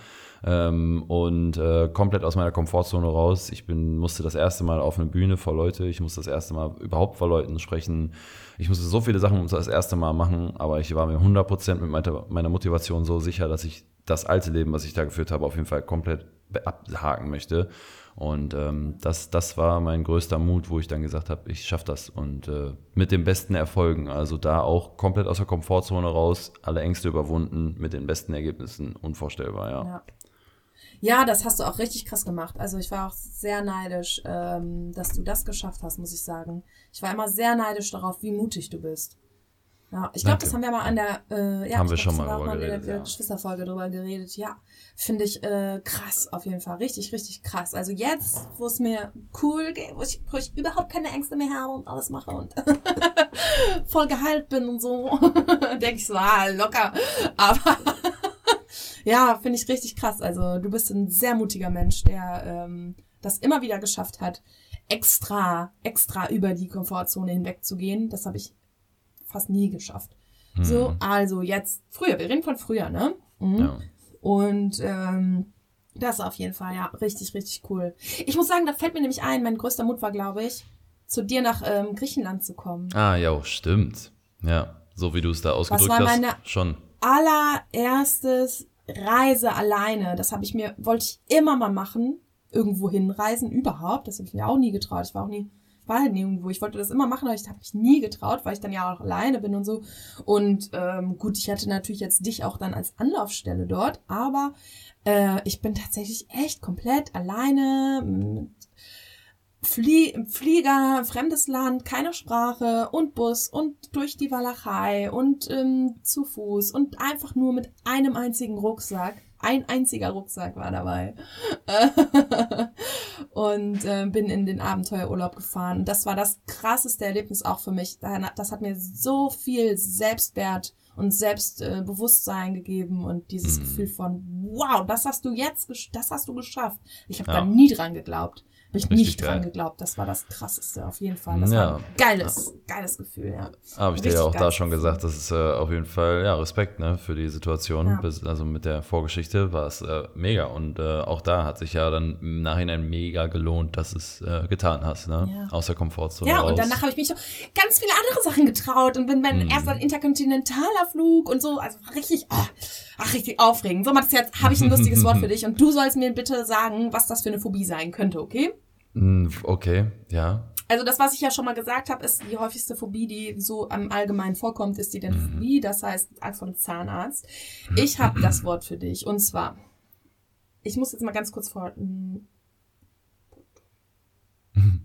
Ähm, und äh, komplett aus meiner Komfortzone raus. Ich bin, musste das erste Mal auf eine Bühne vor Leute. Ich musste das erste Mal überhaupt vor Leuten sprechen. Ich musste so viele Sachen das erste Mal machen, aber ich war mir 100% mit meiner, meiner Motivation so sicher, dass ich das alte Leben, was ich da geführt habe, auf jeden Fall komplett abhaken möchte. Und ähm, das, das war mein größter Mut, wo ich dann gesagt habe, ich schaffe das. Und äh, mit den besten Erfolgen, also da auch komplett aus der Komfortzone raus, alle Ängste überwunden, mit den besten Ergebnissen, unvorstellbar, ja. Ja. Ja, das hast du auch richtig krass gemacht. Also ich war auch sehr neidisch, ähm, dass du das geschafft hast, muss ich sagen. Ich war immer sehr neidisch darauf, wie mutig du bist. Ja, ich glaube, das haben wir mal an der, äh, ja, Haben wir schon mal drüber in der geredet, ja. Geschwisterfolge drüber geredet. Ja, finde ich äh, krass auf jeden Fall. Richtig, richtig krass. Also jetzt, wo es mir cool geht, wo ich, wo ich überhaupt keine Ängste mehr habe und alles mache und voll geheilt bin und so, denke ich so, ah, locker. Aber ja, finde ich richtig krass. Also du bist ein sehr mutiger Mensch, der ähm, das immer wieder geschafft hat, extra, extra über die Komfortzone hinwegzugehen. Das habe ich fast nie geschafft. So, Hm, also jetzt früher, wir reden von früher, ne? Mhm. ja. Und ähm, das auf jeden Fall, ja, richtig, richtig cool. Ich muss sagen, da fällt mir nämlich ein, mein größter Mut war, glaube ich, zu dir nach ähm, Griechenland zu kommen. Ah, ja, stimmt. Ja, so wie du es da ausgedrückt war hast, schon. allererstes Reise alleine. Das habe ich mir, wollte ich immer mal machen. Irgendwo hinreisen, überhaupt. Das habe ich mir auch nie getraut. Ich war auch nie war halt nirgendwo. Ich wollte das immer machen, aber ich habe mich nie getraut, weil ich dann ja auch alleine bin und so. Und ähm, gut, ich hatte natürlich jetzt dich auch dann als Anlaufstelle dort, aber äh, ich bin tatsächlich echt komplett alleine Flie Flieger, fremdes Land, keine Sprache und Bus und durch die Walachei und ähm, zu Fuß und einfach nur mit einem einzigen Rucksack. Ein einziger Rucksack war dabei. und äh, bin in den Abenteuerurlaub gefahren. Das war das krasseste Erlebnis auch für mich. Das hat mir so viel Selbstwert und Selbstbewusstsein gegeben und dieses Mhm. Gefühl von, wow, das hast du jetzt, das hast du geschafft. Ich habe Ja. da nie dran geglaubt. Hab ich Richtig nicht dran geil. geglaubt. Das war das krasseste auf jeden Fall. Das Ja. war ein geiles, geiles Gefühl, ja. Habe ich dir ja Richtig auch da schon gesagt, das ist äh, auf jeden Fall, ja, Respekt ne, für die Situation. Ja. Bis, also mit der Vorgeschichte war es äh, mega. Und äh, auch da hat sich ja dann im Nachhinein mega gelohnt, dass es äh, getan hast, ne? Aus der Komfortzone Ja, raus. und danach habe ich mich so ganz viele andere Sachen getraut und bin mein Mhm. erster interkontinentaler Flug und so, also richtig, oh, ach, richtig aufregend. So, Matthias, jetzt habe ich ein lustiges Wort für dich und du sollst mir bitte sagen, was das für eine Phobie sein könnte, okay? Hm, Okay, ja. Also das, was ich ja schon mal gesagt habe, ist die häufigste Phobie, die so am Allgemeinen vorkommt, ist die Denophobie, das heißt Angst vor dem Zahnarzt. Ich habe das Wort für dich und zwar, ich muss jetzt mal ganz kurz vor... hm.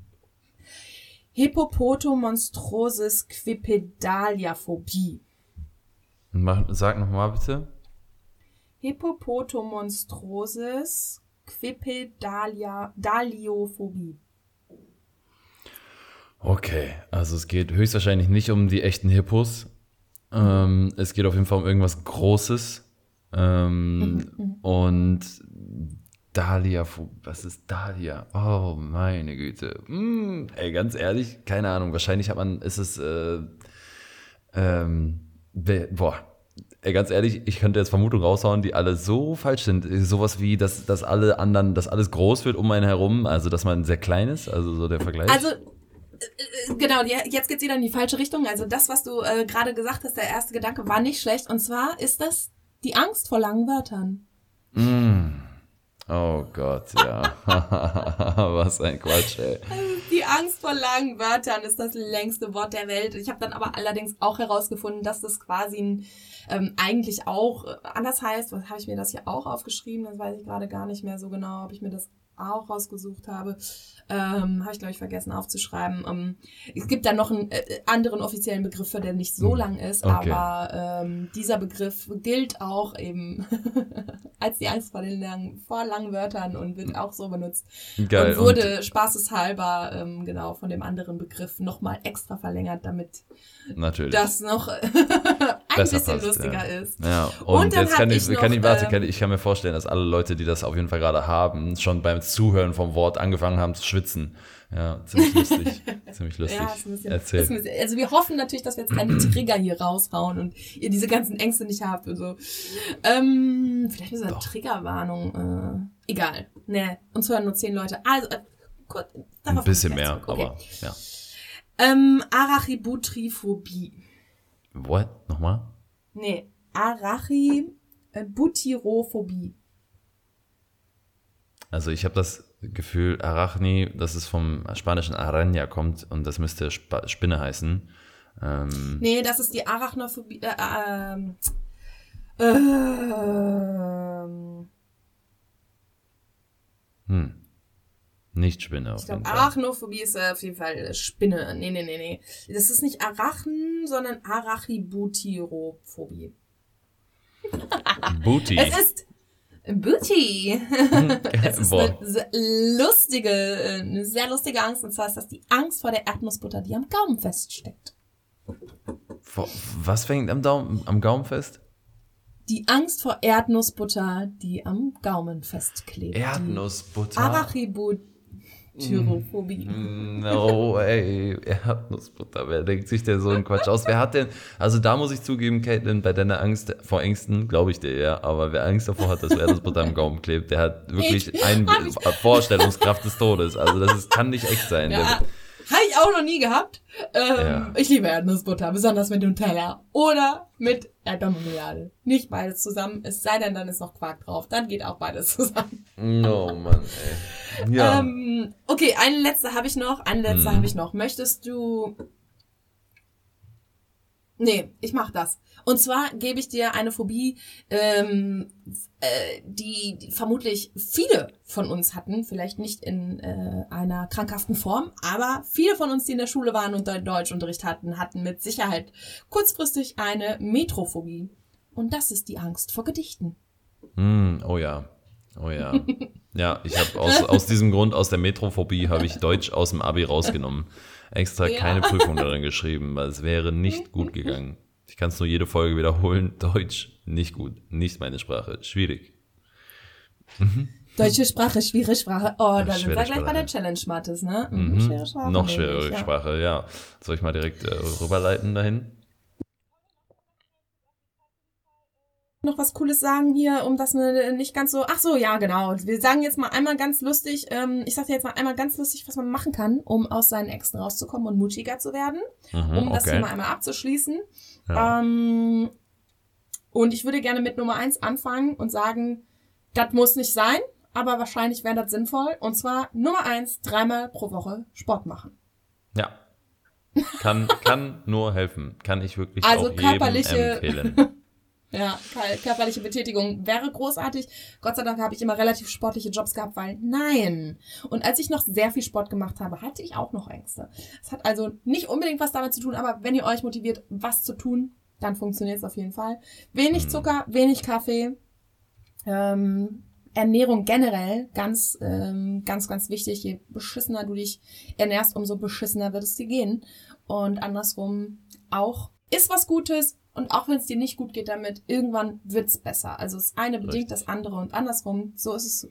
Hippopotomonstrosis quipedaliaphobie. Mach, sag nochmal bitte. Hippopotomonstrosis quipedaliophobie. Okay, also es geht höchstwahrscheinlich nicht um die echten Hippos. Ähm, es geht auf jeden Fall um irgendwas Großes. Ähm, Und Dahlia, was ist Dahlia? Oh, meine Güte. Hm, ey, ganz ehrlich, keine Ahnung. Wahrscheinlich hat man, ist es, äh, ähm, boah. Ey, ganz ehrlich, ich könnte jetzt Vermutungen raushauen, die alle so falsch sind. Sowas wie, dass, dass alle anderen, dass alles groß wird um einen herum, also dass man sehr klein ist, also so der Vergleich. Also, äh, genau, jetzt geht's wieder in die falsche Richtung. Also das, was du äh, gerade gesagt hast, der erste Gedanke war nicht schlecht. Und zwar ist das die Angst vor langen Wörtern. Mm. Oh Gott, ja. Was ein Quatsch, ey. Die Angst vor langen Wörtern ist das längste Wort der Welt. Ich habe dann aber allerdings auch herausgefunden, dass das quasi ein, ähm, eigentlich auch äh, anders heißt. Was habe ich mir das hier auch aufgeschrieben? Das weiß ich gerade gar nicht mehr so genau, ob ich mir das auch rausgesucht habe. Ähm, habe ich, glaube ich, vergessen aufzuschreiben. Ähm, es gibt dann noch einen äh, anderen offiziellen Begriff, der nicht so Hm. lang ist, Okay. aber ähm, dieser Begriff gilt auch eben als die Angst vor den langen, vor langen Wörtern und wird auch so benutzt Geil. und wurde spaßeshalber ähm, genau von dem anderen Begriff nochmal extra verlängert, damit und natürlich. das noch ein Besser bisschen passt, lustiger ja. ist. Ja, und, Und jetzt kann ich, ich noch, kann ich, warte, kann, ich kann mir vorstellen, dass alle Leute, die das auf jeden Fall gerade haben, schon beim Zuhören vom Wort angefangen haben zu schwitzen. Ja, ziemlich lustig. ziemlich lustig. Ja, bisschen, Erzähl. bisschen, also wir hoffen natürlich, dass wir jetzt keine Trigger hier raushauen und ihr diese ganzen Ängste nicht habt und so. Ähm, vielleicht ist eine. Triggerwarnung. Äh, egal. Nee, uns hören nur zehn Leute. Also, äh, kurz, Ein bisschen mehr, zurück. aber ja. Ähm, Arachibutriphobie. What? Nochmal? Nee, Arachibutyrophobie. Also ich habe das Gefühl, Arachni, dass es vom spanischen Araña kommt und das müsste Sp Spinne heißen. Ähm, Nee, das ist die Arachnophobie. Äh, ähm, ähm, hm. Nicht Spinne auf ich glaube. Arachnophobie ist äh, auf jeden Fall Spinne. Nee, nee, nee, nee. Das ist nicht Arachen, sondern Arachibutyrophobie. Booty. Es ist Booty. es ist Boah. eine lustige, äh, eine sehr lustige Angst. Und zwar ist das die Angst vor der Erdnussbutter, die am Gaumen feststeckt. Was fängt am, Daumen, am Gaumen fest? Die Angst vor Erdnussbutter, die am Gaumen festklebt. Erdnussbutter. Die Arachibutyrophobie. No, ey, Erdnussbutter. Wer denkt sich denn so einen Quatsch aus? Wer hat denn, also da muss ich zugeben, Caitlin, bei deiner Angst vor Ängsten, glaube ich dir ja, aber wer Angst davor hat, dass Erdnussbutter am Gaumen klebt, der hat wirklich Ich- eine Vorstellungskraft des Todes. Also das ist, kann nicht echt sein. Ja, habe ich auch noch nie gehabt. Ähm, Ja. Ich liebe Erdnussbutter, besonders mit Nutella oder mit Erdbeermarmelade. Nicht beides zusammen, es sei denn, dann ist noch Quark drauf. Dann geht auch beides zusammen. Oh Mann, ey. Ja. Ähm, okay, eine letzte habe ich noch. Eine letzte Mhm. habe ich noch. Möchtest du. Nee, ich mach das. Und zwar gebe ich dir eine Phobie, ähm, äh, die, die vermutlich viele von uns hatten, vielleicht nicht in äh, einer krankhaften Form, aber viele von uns, die in der Schule waren und Deutschunterricht hatten, hatten mit Sicherheit kurzfristig eine Metrophobie. Und das ist die Angst vor Gedichten. Hm, oh ja. Oh ja. Ja, ich habe aus, aus diesem Grund, aus der Metrophobie, habe ich Deutsch aus dem Abi rausgenommen. Extra Ja. keine Prüfung darin geschrieben, weil es wäre nicht gut gegangen. Ich kann es nur jede Folge wiederholen. Deutsch, nicht gut. Nicht meine Sprache. Schwierig. Deutsche Sprache, schwere Sprache. Oh, da sind schwere wir gleich bei der Challenge, Mathis, ne? Mhm. Schwere Sprache. Noch schwerere ja. Sprache, ja. Soll ich mal direkt äh, rüberleiten dahin? Noch was Cooles sagen hier, um das ne- nicht ganz so. Ach so, ja, genau. Wir sagen jetzt mal einmal ganz lustig, ähm, ich sag dir jetzt mal einmal ganz lustig, was man machen kann, um aus seinen Äxten rauszukommen und mutiger zu werden, Mhm, um das okay. Thema einmal abzuschließen. Ja. Ähm, und ich würde gerne mit Nummer eins anfangen und sagen, das muss nicht sein, aber wahrscheinlich wäre das sinnvoll. Und zwar Nummer eins, dreimal pro Woche Sport machen. ja. Kann, kann nur helfen. Kann ich wirklich Also auch körperliche- jedem empfehlen. Ja, kör- körperliche Betätigung wäre großartig. Gott sei Dank habe ich immer relativ sportliche Jobs gehabt, weil nein. Und als ich noch sehr viel Sport gemacht habe, hatte ich auch noch Ängste. Es hat also nicht unbedingt was damit zu tun, aber wenn ihr euch motiviert, was zu tun, dann funktioniert es auf jeden Fall. Wenig Mhm. Zucker, wenig Kaffee. Ähm, Ernährung generell ganz, ähm, ganz, ganz wichtig. Je beschissener du dich ernährst, umso beschissener wird es dir gehen. Und andersrum auch ist was Gutes. Und auch wenn es dir nicht gut geht damit, irgendwann wird's besser. Also das eine bedingt das andere und andersrum. So ist es.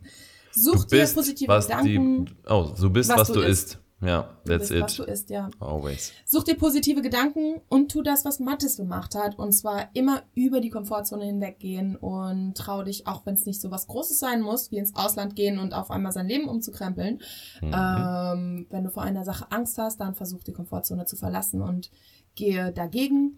Such Du dir positive was Gedanken. die, oh, du bist, was was, du du isst. isst. Ja, Du that's bist, was du it. isst, ja. Always. Such dir positive Gedanken und tu das, was Mattes gemacht hat. Und zwar immer über die Komfortzone hinweggehen und trau dich, auch wenn es nicht so was Großes sein muss, wie ins Ausland gehen und auf einmal sein Leben umzukrempeln. Mhm. Ähm, wenn du vor einer Sache Angst hast, dann versuch die Komfortzone zu verlassen und gehe dagegen.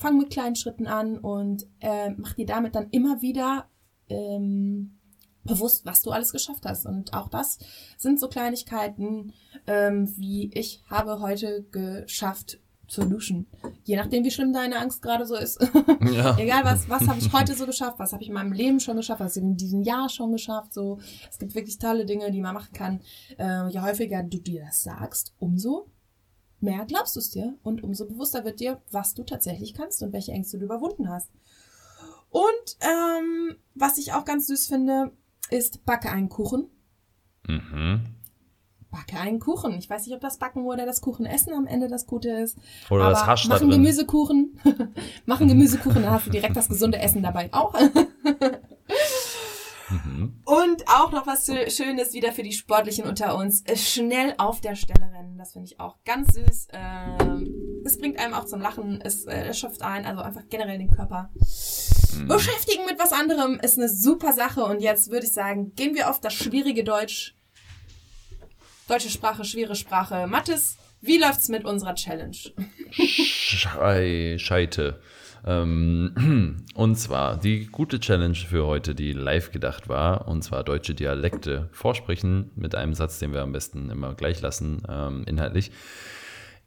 Fang mit kleinen Schritten an und äh, mach dir damit dann immer wieder ähm, bewusst, was du alles geschafft hast. Und auch das sind so Kleinigkeiten, ähm, wie ich habe heute geschafft zu duschen. Je nachdem, wie schlimm deine Angst gerade so ist. ja. Egal was, was habe ich heute so geschafft, was habe ich in meinem Leben schon geschafft, was habe ich in diesem Jahr schon geschafft. So, es gibt wirklich tolle Dinge, die man machen kann. Äh, je häufiger du dir das sagst, umso mehr glaubst du es dir und umso bewusster wird dir, was du tatsächlich kannst und welche Ängste du überwunden hast. Und ähm, was ich auch ganz süß finde, ist backe einen Kuchen. Mhm. Backe einen Kuchen. Ich weiß nicht, ob das Backen oder das Kuchenessen am Ende das Gute ist. Oder das Aber Hasch da mach einen drin. Gemüsekuchen. mach einen Gemüsekuchen, dann hast du direkt das gesunde Essen dabei auch. Mhm. Und auch noch was Schö- Schönes wieder für die Sportlichen unter uns. Äh, Schnell auf der Stelle rennen. Das finde ich auch ganz süß. Ähm, es bringt einem auch zum Lachen. Es äh, erschöpft ein. Also einfach generell den Körper. Mhm. Beschäftigen mit was anderem ist eine super Sache. Und jetzt würde ich sagen, gehen wir auf das schwierige Deutsch. Deutsche Sprache, schwere Sprache. Mathis, wie läuft's mit unserer Challenge? Schei, Scheite. Ähm, und zwar die gute Challenge für heute, die live gedacht war, und zwar deutsche Dialekte vorsprechen mit einem Satz, den wir am besten immer gleich lassen, ähm, inhaltlich,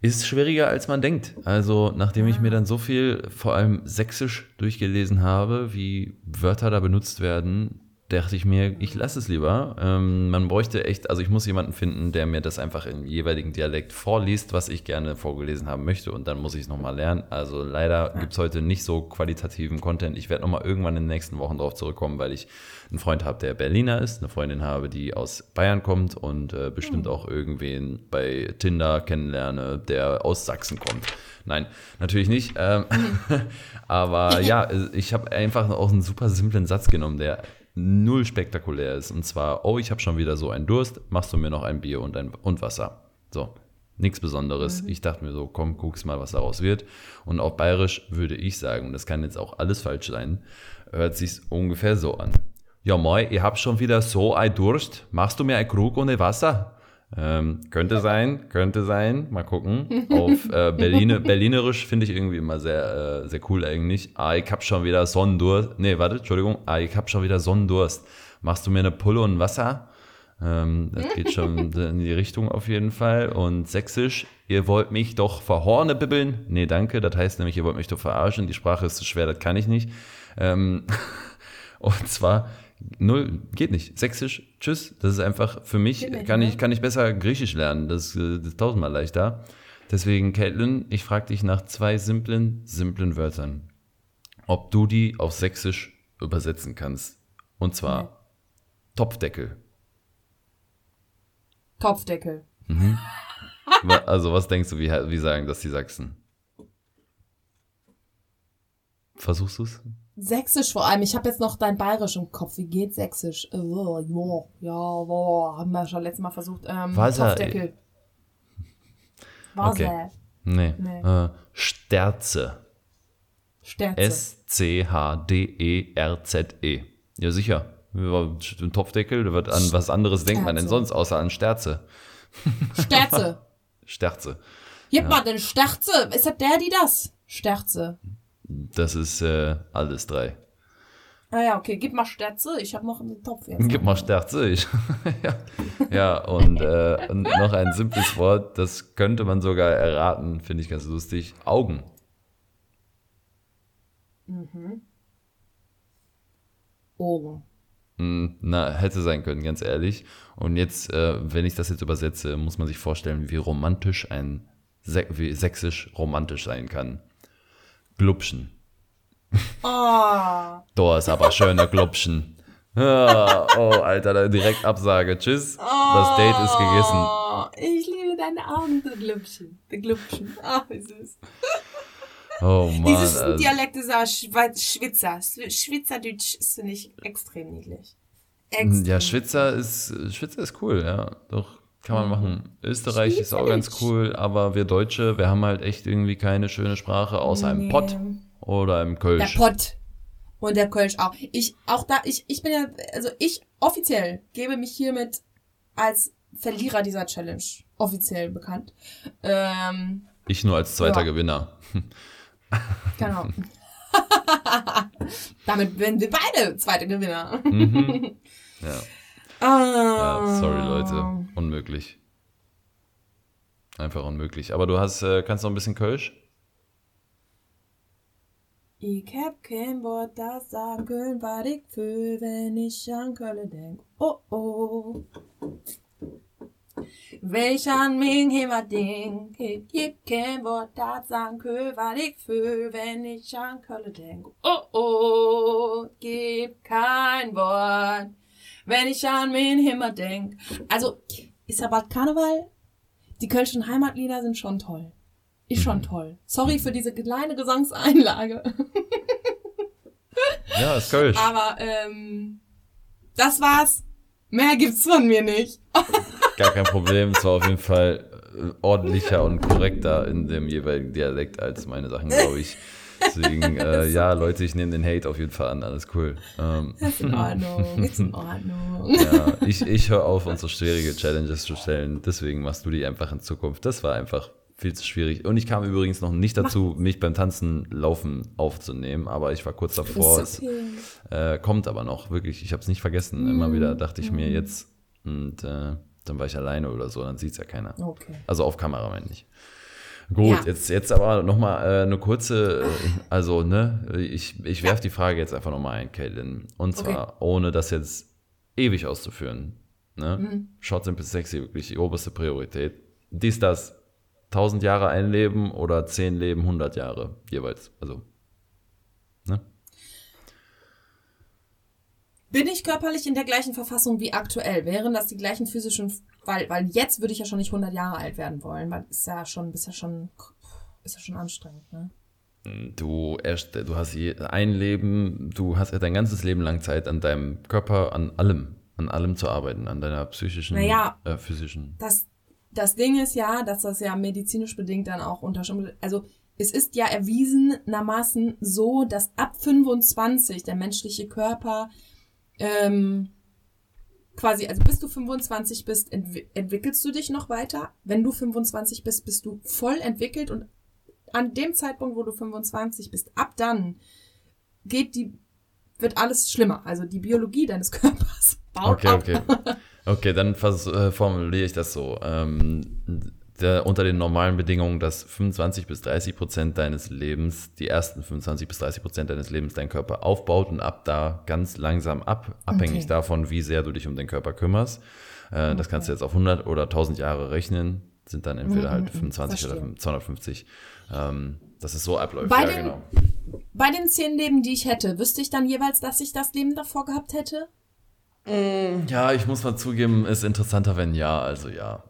ist schwieriger als man denkt. Also nachdem ich mir dann so viel, vor allem sächsisch durchgelesen habe, wie Wörter da benutzt werden, dachte ich mir, ich lasse es lieber. Ähm, man bräuchte echt, also ich muss jemanden finden, der mir das einfach im jeweiligen Dialekt vorliest, was ich gerne vorgelesen haben möchte und dann muss ich es nochmal lernen. Also leider gibt es heute nicht so qualitativen Content. Ich werde nochmal irgendwann in den nächsten Wochen darauf zurückkommen, weil ich einen Freund habe, der Berliner ist, eine Freundin habe, die aus Bayern kommt und äh, bestimmt auch irgendwen bei Tinder kennenlerne, der aus Sachsen kommt. Nein, natürlich nicht. Ähm, aber ja, ich habe einfach auch einen super simplen Satz genommen, der null spektakulär ist. Und zwar, oh, ich habe schon wieder so einen Durst, machst du mir noch ein Bier und, ein, und Wasser. So, nichts Besonderes. Ich dachte mir so, komm, guck's mal, was daraus wird. Und auf Bayerisch würde ich sagen, und das kann jetzt auch alles falsch sein, hört sich ungefähr so an. Ja, moi, ich hab schon wieder so ein Durst. Machst du mir ein Krug ohne Wasser? Ähm, könnte sein, könnte sein. Mal gucken. Auf äh, Berliner, Berlinerisch finde ich irgendwie immer sehr, äh, sehr cool eigentlich. Ah, ich hab schon wieder Sonnendurst. Nee, warte, Entschuldigung. Ah, ich hab schon wieder Sonnendurst. machst du mir eine Pulle und Wasser? Ähm, das geht schon in die Richtung auf jeden Fall. Und Sächsisch, ihr wollt mich doch verhorne bibbeln? Nee, danke. Das heißt nämlich, ihr wollt mich doch verarschen. Die Sprache ist zu schwer, das kann ich nicht. Ähm, und zwar, null, geht nicht. Sächsisch, tschüss. Das ist einfach, für mich nicht, kann ne? ich, kann ich besser Griechisch lernen. Das, äh, das ist tausendmal leichter. Deswegen, Caitlin, ich frage dich nach zwei simplen, simplen Wörtern. Ob du die auf Sächsisch übersetzen kannst. Und zwar Nee. Topfdeckel. Topfdeckel. Wa- Also, was denkst du, wie, wie sagen das die Sachsen? Versuchst du es? Sächsisch vor allem. Ich habe jetzt noch dein Bayerisch im Kopf. Wie geht Sächsisch? Äh, ja, ja, boah, haben wir schon letztes Mal versucht. Ähm, Wasser, Topfdeckel. Wasser. Okay. Nee. Nee. Äh, Sterze. Sterze. S-C-H-D-E-R-Z-E. Ja, sicher. Ja, Ein Topfdeckel, da wird an was anderes denkt man denn Sterze. sonst, außer an Sterze. Sterze. Sterze. Gib mal den Sterze. Ist das der, die das? Sterze. Das ist äh, alles drei. Ah ja, okay. Gib mal Sterze. Ich habe noch einen Topf jetzt. Gib mal Sterze. Ich. ja. ja, und, äh, und noch ein simples Wort, das könnte man sogar erraten, finde ich ganz lustig. Augen. Augen. Hm, Na, hätte sein können, ganz ehrlich. Und jetzt, äh, wenn ich das jetzt übersetze, muss man sich vorstellen, wie romantisch ein, Sä wie sächsisch romantisch sein kann. Glubschen. Ah. Da ist aber schöne Glubschen. Ah, oh, Alter, direkt Absage. Tschüss. Das Date ist gegessen. Oh, ich liebe deine Augen, die Glubschen. Die Glubschen. Ah, wie süß. Oh Mann. Dieses also- Dialekt ist auch Schwitzer. Schwitzerdeutsch ist, finde ich, extrem niedlich. Extrem. Ja, Schwitzer ist, Schwitzer ist cool, ja. Doch, kann man machen. Österreich ist auch ganz cool, aber wir Deutsche, wir haben halt echt irgendwie keine schöne Sprache, außer im Nee. Pott oder Der Kölsch. Pott. Und der Kölsch auch. Ich, auch da, ich, ich bin ja, also ich offiziell gebe mich hiermit als Verlierer dieser Challenge offiziell bekannt. Ähm, Ich nur als zweiter Ja. Gewinner. genau. Damit werden wir beide zweite Gewinner. Mhm. Ja. Ah. ja, sorry Leute, unmöglich. Einfach unmöglich. Aber du hast, äh, kannst noch ein bisschen Kölsch? Ich hab kein Wort, das sagen können, was ich fühl, wenn ich an Köln denk. Oh oh. Welch an mich immer denk, ich geb kein Wort, das sagen können, was ich fühl, wenn ich an Köln denk. Oh oh, gib kein Wort, wenn ich an mich immer denk. Also, ist ja bald Karneval. Die Kölschen Heimatlieder sind schon toll. Ist schon toll. Sorry für diese kleine Gesangseinlage. Ja, ist Kölsch. Aber ähm, das war's. Mehr gibt's von mir nicht. Gar kein Problem. Es war auf jeden Fall äh, ordentlicher und korrekter in dem jeweiligen Dialekt als meine Sachen, glaube ich. Deswegen, äh, ja, Leute, ich nehme den Hate auf jeden Fall an. Alles cool. Ähm, Ist in Ordnung. Ist in Ordnung. ja, ich, ich höre auf, uns so schwierige Challenges zu stellen. Deswegen machst du die einfach in Zukunft. Das war einfach viel zu schwierig. Und ich kam übrigens noch nicht dazu, mich beim Tanzen laufen aufzunehmen, aber ich war kurz davor. Ist okay. Es äh, kommt aber noch, wirklich. Ich habe es nicht vergessen. Immer wieder dachte ich mir jetzt, und äh, dann war ich alleine oder so, dann sieht es ja keiner. Okay. Also auf Kamera meine ich. Gut, Ja. jetzt, jetzt aber nochmal äh, eine kurze, äh, also ne, ich, ich werfe die Frage jetzt einfach nochmal ein, Caitlin. Und zwar, ohne das jetzt ewig auszuführen. Ne? Mhm. Short, simple, sexy, wirklich die oberste Priorität. Dies, das, 1000 Jahre ein Leben oder 10 Leben, 100 Jahre jeweils. Also, ne? Bin ich körperlich in der gleichen Verfassung wie aktuell? Wären das die gleichen physischen, weil, weil jetzt würde ich ja schon nicht 100 Jahre alt werden wollen, weil ist ja schon, ist ja schon, ist ja schon anstrengend, ne? Du, erst, du hast ein Leben, du hast ja dein ganzes Leben lang Zeit an deinem Körper, an allem, an allem zu arbeiten, an deiner psychischen, Naja. äh, physischen. Das, das Ding ist ja, dass das ja medizinisch bedingt dann auch unterschieden Also es ist ja erwiesenermaßen so, dass ab 25 der menschliche Körper ähm, quasi, also bis du 25 bist, entwi entwickelst du dich noch weiter. Wenn du 25 bist, bist du voll entwickelt und an dem Zeitpunkt, wo du 25 bist, ab dann geht die, wird alles schlimmer. Also die Biologie deines Körpers baut Okay, ab. okay. Okay, dann vers- äh, formuliere ich das so. Ähm, der, unter den normalen Bedingungen, dass 25 bis 30 Prozent deines Lebens, die ersten 25 bis 30 Prozent deines Lebens dein Körper aufbaut und ab da ganz langsam ab, abhängig Okay. davon, wie sehr du dich um den Körper kümmerst. Äh, Das kannst du jetzt auf 100 oder 1000 Jahre rechnen, sind dann entweder halt 25 oder verstehe. 250. Ähm, dass es so abläuft. Bei ja, den- genau. Bei den zehn Leben, die ich hätte, wüsste ich dann jeweils, dass ich das Leben davor gehabt hätte? Ja, ich muss mal zugeben, ist interessanter, wenn ja, also ja.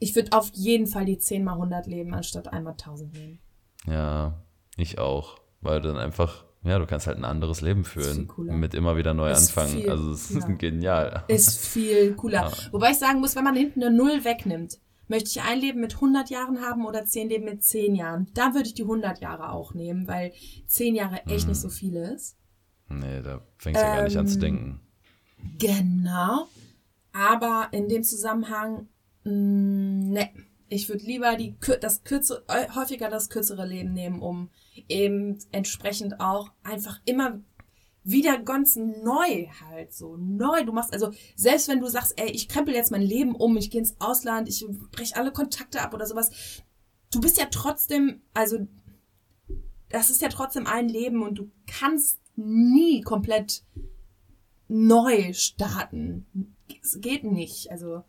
Ich würde auf jeden Fall die 10 mal 100 leben, anstatt einmal 1000 nehmen. Ja, ich auch. Weil dann einfach, ja, du kannst halt ein anderes Leben führen. cooler. Mit immer wieder neu Ist anfangen. viel also es ist cooler. genial. Ist viel cooler. Ja. Wobei ich sagen muss, wenn man hinten eine Null wegnimmt, möchte ich ein Leben mit 100 Jahren haben oder 10 Leben mit 10 Jahren. Da würde ich die 100 Jahre auch nehmen, weil 10 Jahre echt nicht so viel ist. Nee, da fängst du ja gar nicht an zu Ähm, denken. Genau. Aber in dem Zusammenhang, ne. Ich würde lieber die, das kürze, äh, häufiger das kürzere Leben nehmen, um eben entsprechend auch einfach immer wieder ganz neu halt so neu. Du machst also selbst wenn du sagst, ey, ich krempel jetzt mein Leben um, ich gehe ins Ausland, ich breche alle Kontakte ab oder sowas. Du bist ja trotzdem, also das ist ja trotzdem ein Leben und du kannst nie komplett neu starten. Es geht nicht. Also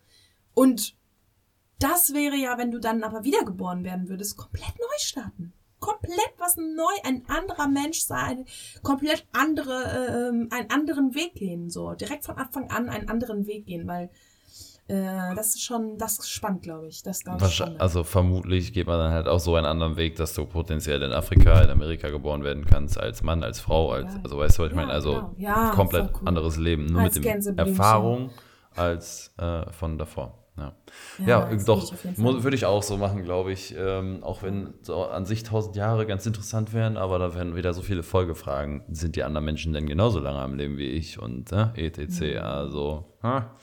und das wäre ja, wenn du dann aber wiedergeboren werden würdest, komplett neu starten. Komplett was neu, ein anderer Mensch sein, komplett andere, ähm, einen anderen Weg gehen, so direkt von Anfang an einen anderen Weg gehen, weil äh, das ist schon, das ist spannend, glaube ich. Das glaube ich schon. also vermutlich geht man dann halt auch so einen anderen Weg, dass du potenziell in Afrika, in Amerika geboren werden kannst, als Mann, als Frau, als, Ja. also weißt du, was ich Ja, meine? Also genau. Ja, komplett cool. anderes Leben, nur Als mit dem Gänseblümchen. Erfahrung als äh, von davor. Ja, Ja, ja, doch, würde ich auch so machen, glaube ich. Ähm, auch wenn so an sich tausend Jahre ganz interessant wären, aber da werden wieder so viele Folgefragen. Sind die anderen Menschen denn genauso lange am Leben wie ich? Und äh, etc. Also, ha.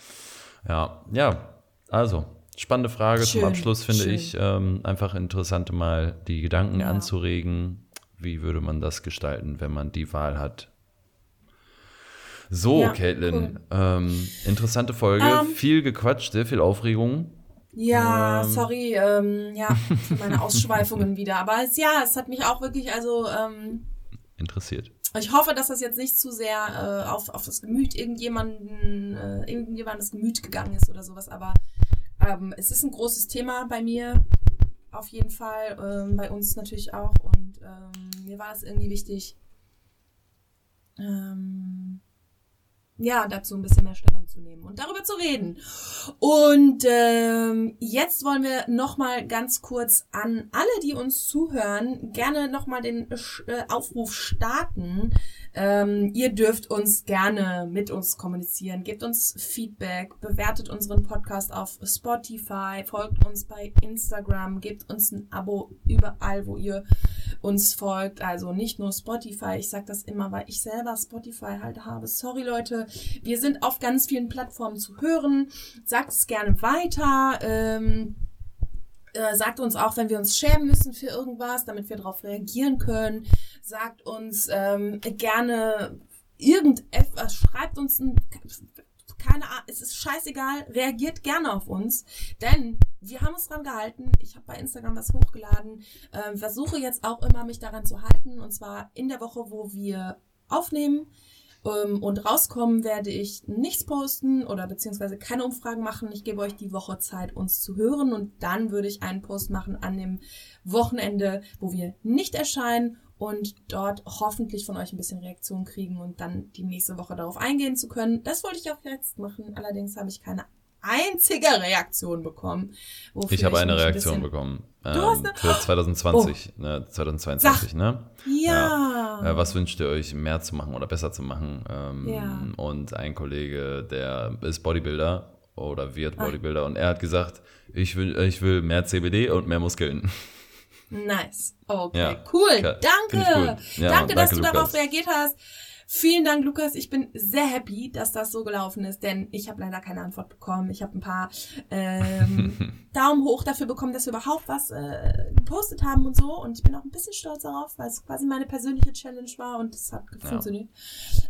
ja, ja, also, spannende Frage zum Schön, Abschluss, finde schön. ich. Ähm, einfach interessant, mal die Gedanken Ja. anzuregen. Wie würde man das gestalten, wenn man die Wahl hat? So, Ja, Caitlin, ähm, interessante Folge, Ähm. viel gequatscht, sehr viel Aufregung. Ja, Ähm. sorry, ähm, ja, für meine Ausschweifungen wieder. Aber es, ja, es hat mich auch wirklich, also, ähm, Interessiert. ich hoffe, dass das jetzt nicht zu sehr äh, auf, auf das Gemüt irgendjemanden, äh, irgendjemandes Gemüt gegangen ist oder sowas, aber ähm, es ist ein großes Thema bei mir, auf jeden Fall, bei uns natürlich auch und mir war es irgendwie wichtig, ähm, ja, dazu ein bisschen mehr Stellung zu nehmen und darüber zu reden. Und ähm, jetzt wollen wir nochmal ganz kurz an alle, die uns zuhören, gerne nochmal den äh, Aufruf starten. Ähm, ihr dürft uns gerne mit uns kommunizieren, gebt uns Feedback, bewertet unseren Podcast auf Spotify, folgt uns bei Instagram, gebt uns ein Abo überall, wo ihr uns folgt. Also nicht nur Spotify, ich sage das immer, weil ich selber Spotify halt habe. Sorry Leute, wir sind auf ganz vielen Plattformen zu hören. Sagt es gerne weiter. Ähm, äh, sagt uns auch, wenn wir uns schämen müssen für irgendwas, damit wir darauf reagieren können. Sagt uns ähm, gerne irgendetwas, schreibt uns ein, keine Ahnung, es ist scheißegal, reagiert gerne auf uns, denn wir haben uns dran gehalten. Ich habe bei Instagram was hochgeladen, ähm, versuche jetzt auch immer mich daran zu halten und zwar in der Woche, wo wir aufnehmen und rauskommen, werde ich nichts posten oder beziehungsweise keine Umfragen machen. Ich gebe euch die Woche Zeit, uns zu hören und dann würde ich einen Post machen an dem Wochenende, wo wir nicht erscheinen und dort hoffentlich von euch ein bisschen Reaktion kriegen und dann die nächste Woche darauf eingehen zu können. Das wollte ich auch jetzt machen. Allerdings habe ich keine einzige Reaktion bekommen. Ich habe eine mich ein Reaktion bisschen- bekommen. Du Ähm, hast eine- für 2020, ne, 2022, ne? Ja. Äh, was wünscht ihr euch mehr zu machen oder besser zu machen? Ähm, Ja. Und ein Kollege, der ist Bodybuilder oder wird Ah. Bodybuilder und er hat gesagt, ich will, ich will mehr CBD und mehr Muskeln. Nice. Okay, Ja. cool. Ja, Danke. ich gut. Ja, danke, dass danke, du darauf reagiert hast. Vielen Dank, Lukas. Ich bin sehr happy, dass das so gelaufen ist, denn ich habe leider keine Antwort bekommen. Ich habe ein paar ähm, Daumen hoch dafür bekommen, dass wir überhaupt was äh, gepostet haben und so. Und ich bin auch ein bisschen stolz darauf, weil es quasi meine persönliche Challenge war und es hat Ja. funktioniert.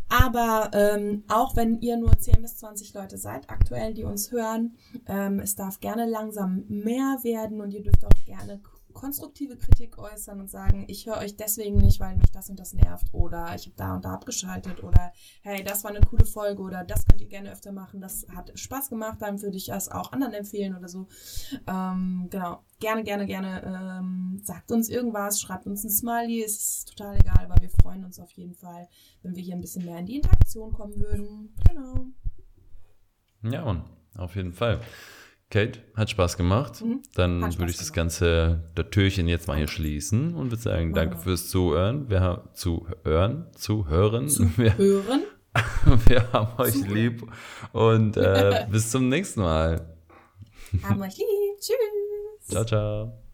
Aber ähm, auch wenn ihr nur 10 bis 20 Leute seid aktuell, die uns hören, ähm, es darf gerne langsam mehr werden und ihr dürft auch gerne konstruktive Kritik äußern und sagen, ich höre euch deswegen nicht, weil mich das und das nervt oder ich habe da und da abgeschaltet oder hey, das war eine coole Folge oder das könnt ihr gerne öfter machen, das hat Spaß gemacht, dann würde ich das auch anderen empfehlen oder so. Ähm, genau, gerne, gerne, gerne ähm, sagt uns irgendwas, schreibt uns ein Smiley, ist total egal, aber wir freuen uns auf jeden Fall, wenn wir hier ein bisschen mehr in die Interaktion kommen würden. Genau. Ja, Mann, auf jeden Fall. Kate, hat Spaß gemacht. Mhm. Dann Spaß würde ich das ganze das Türchen jetzt mal hier schließen und würde sagen, danke wir. fürs Zuhören. Wir haben zu hören, zu hören. Zu Wir, hören. wir haben euch lieb und äh, bis zum nächsten Mal. Haben euch lieb. Tschüss. Ciao, ciao.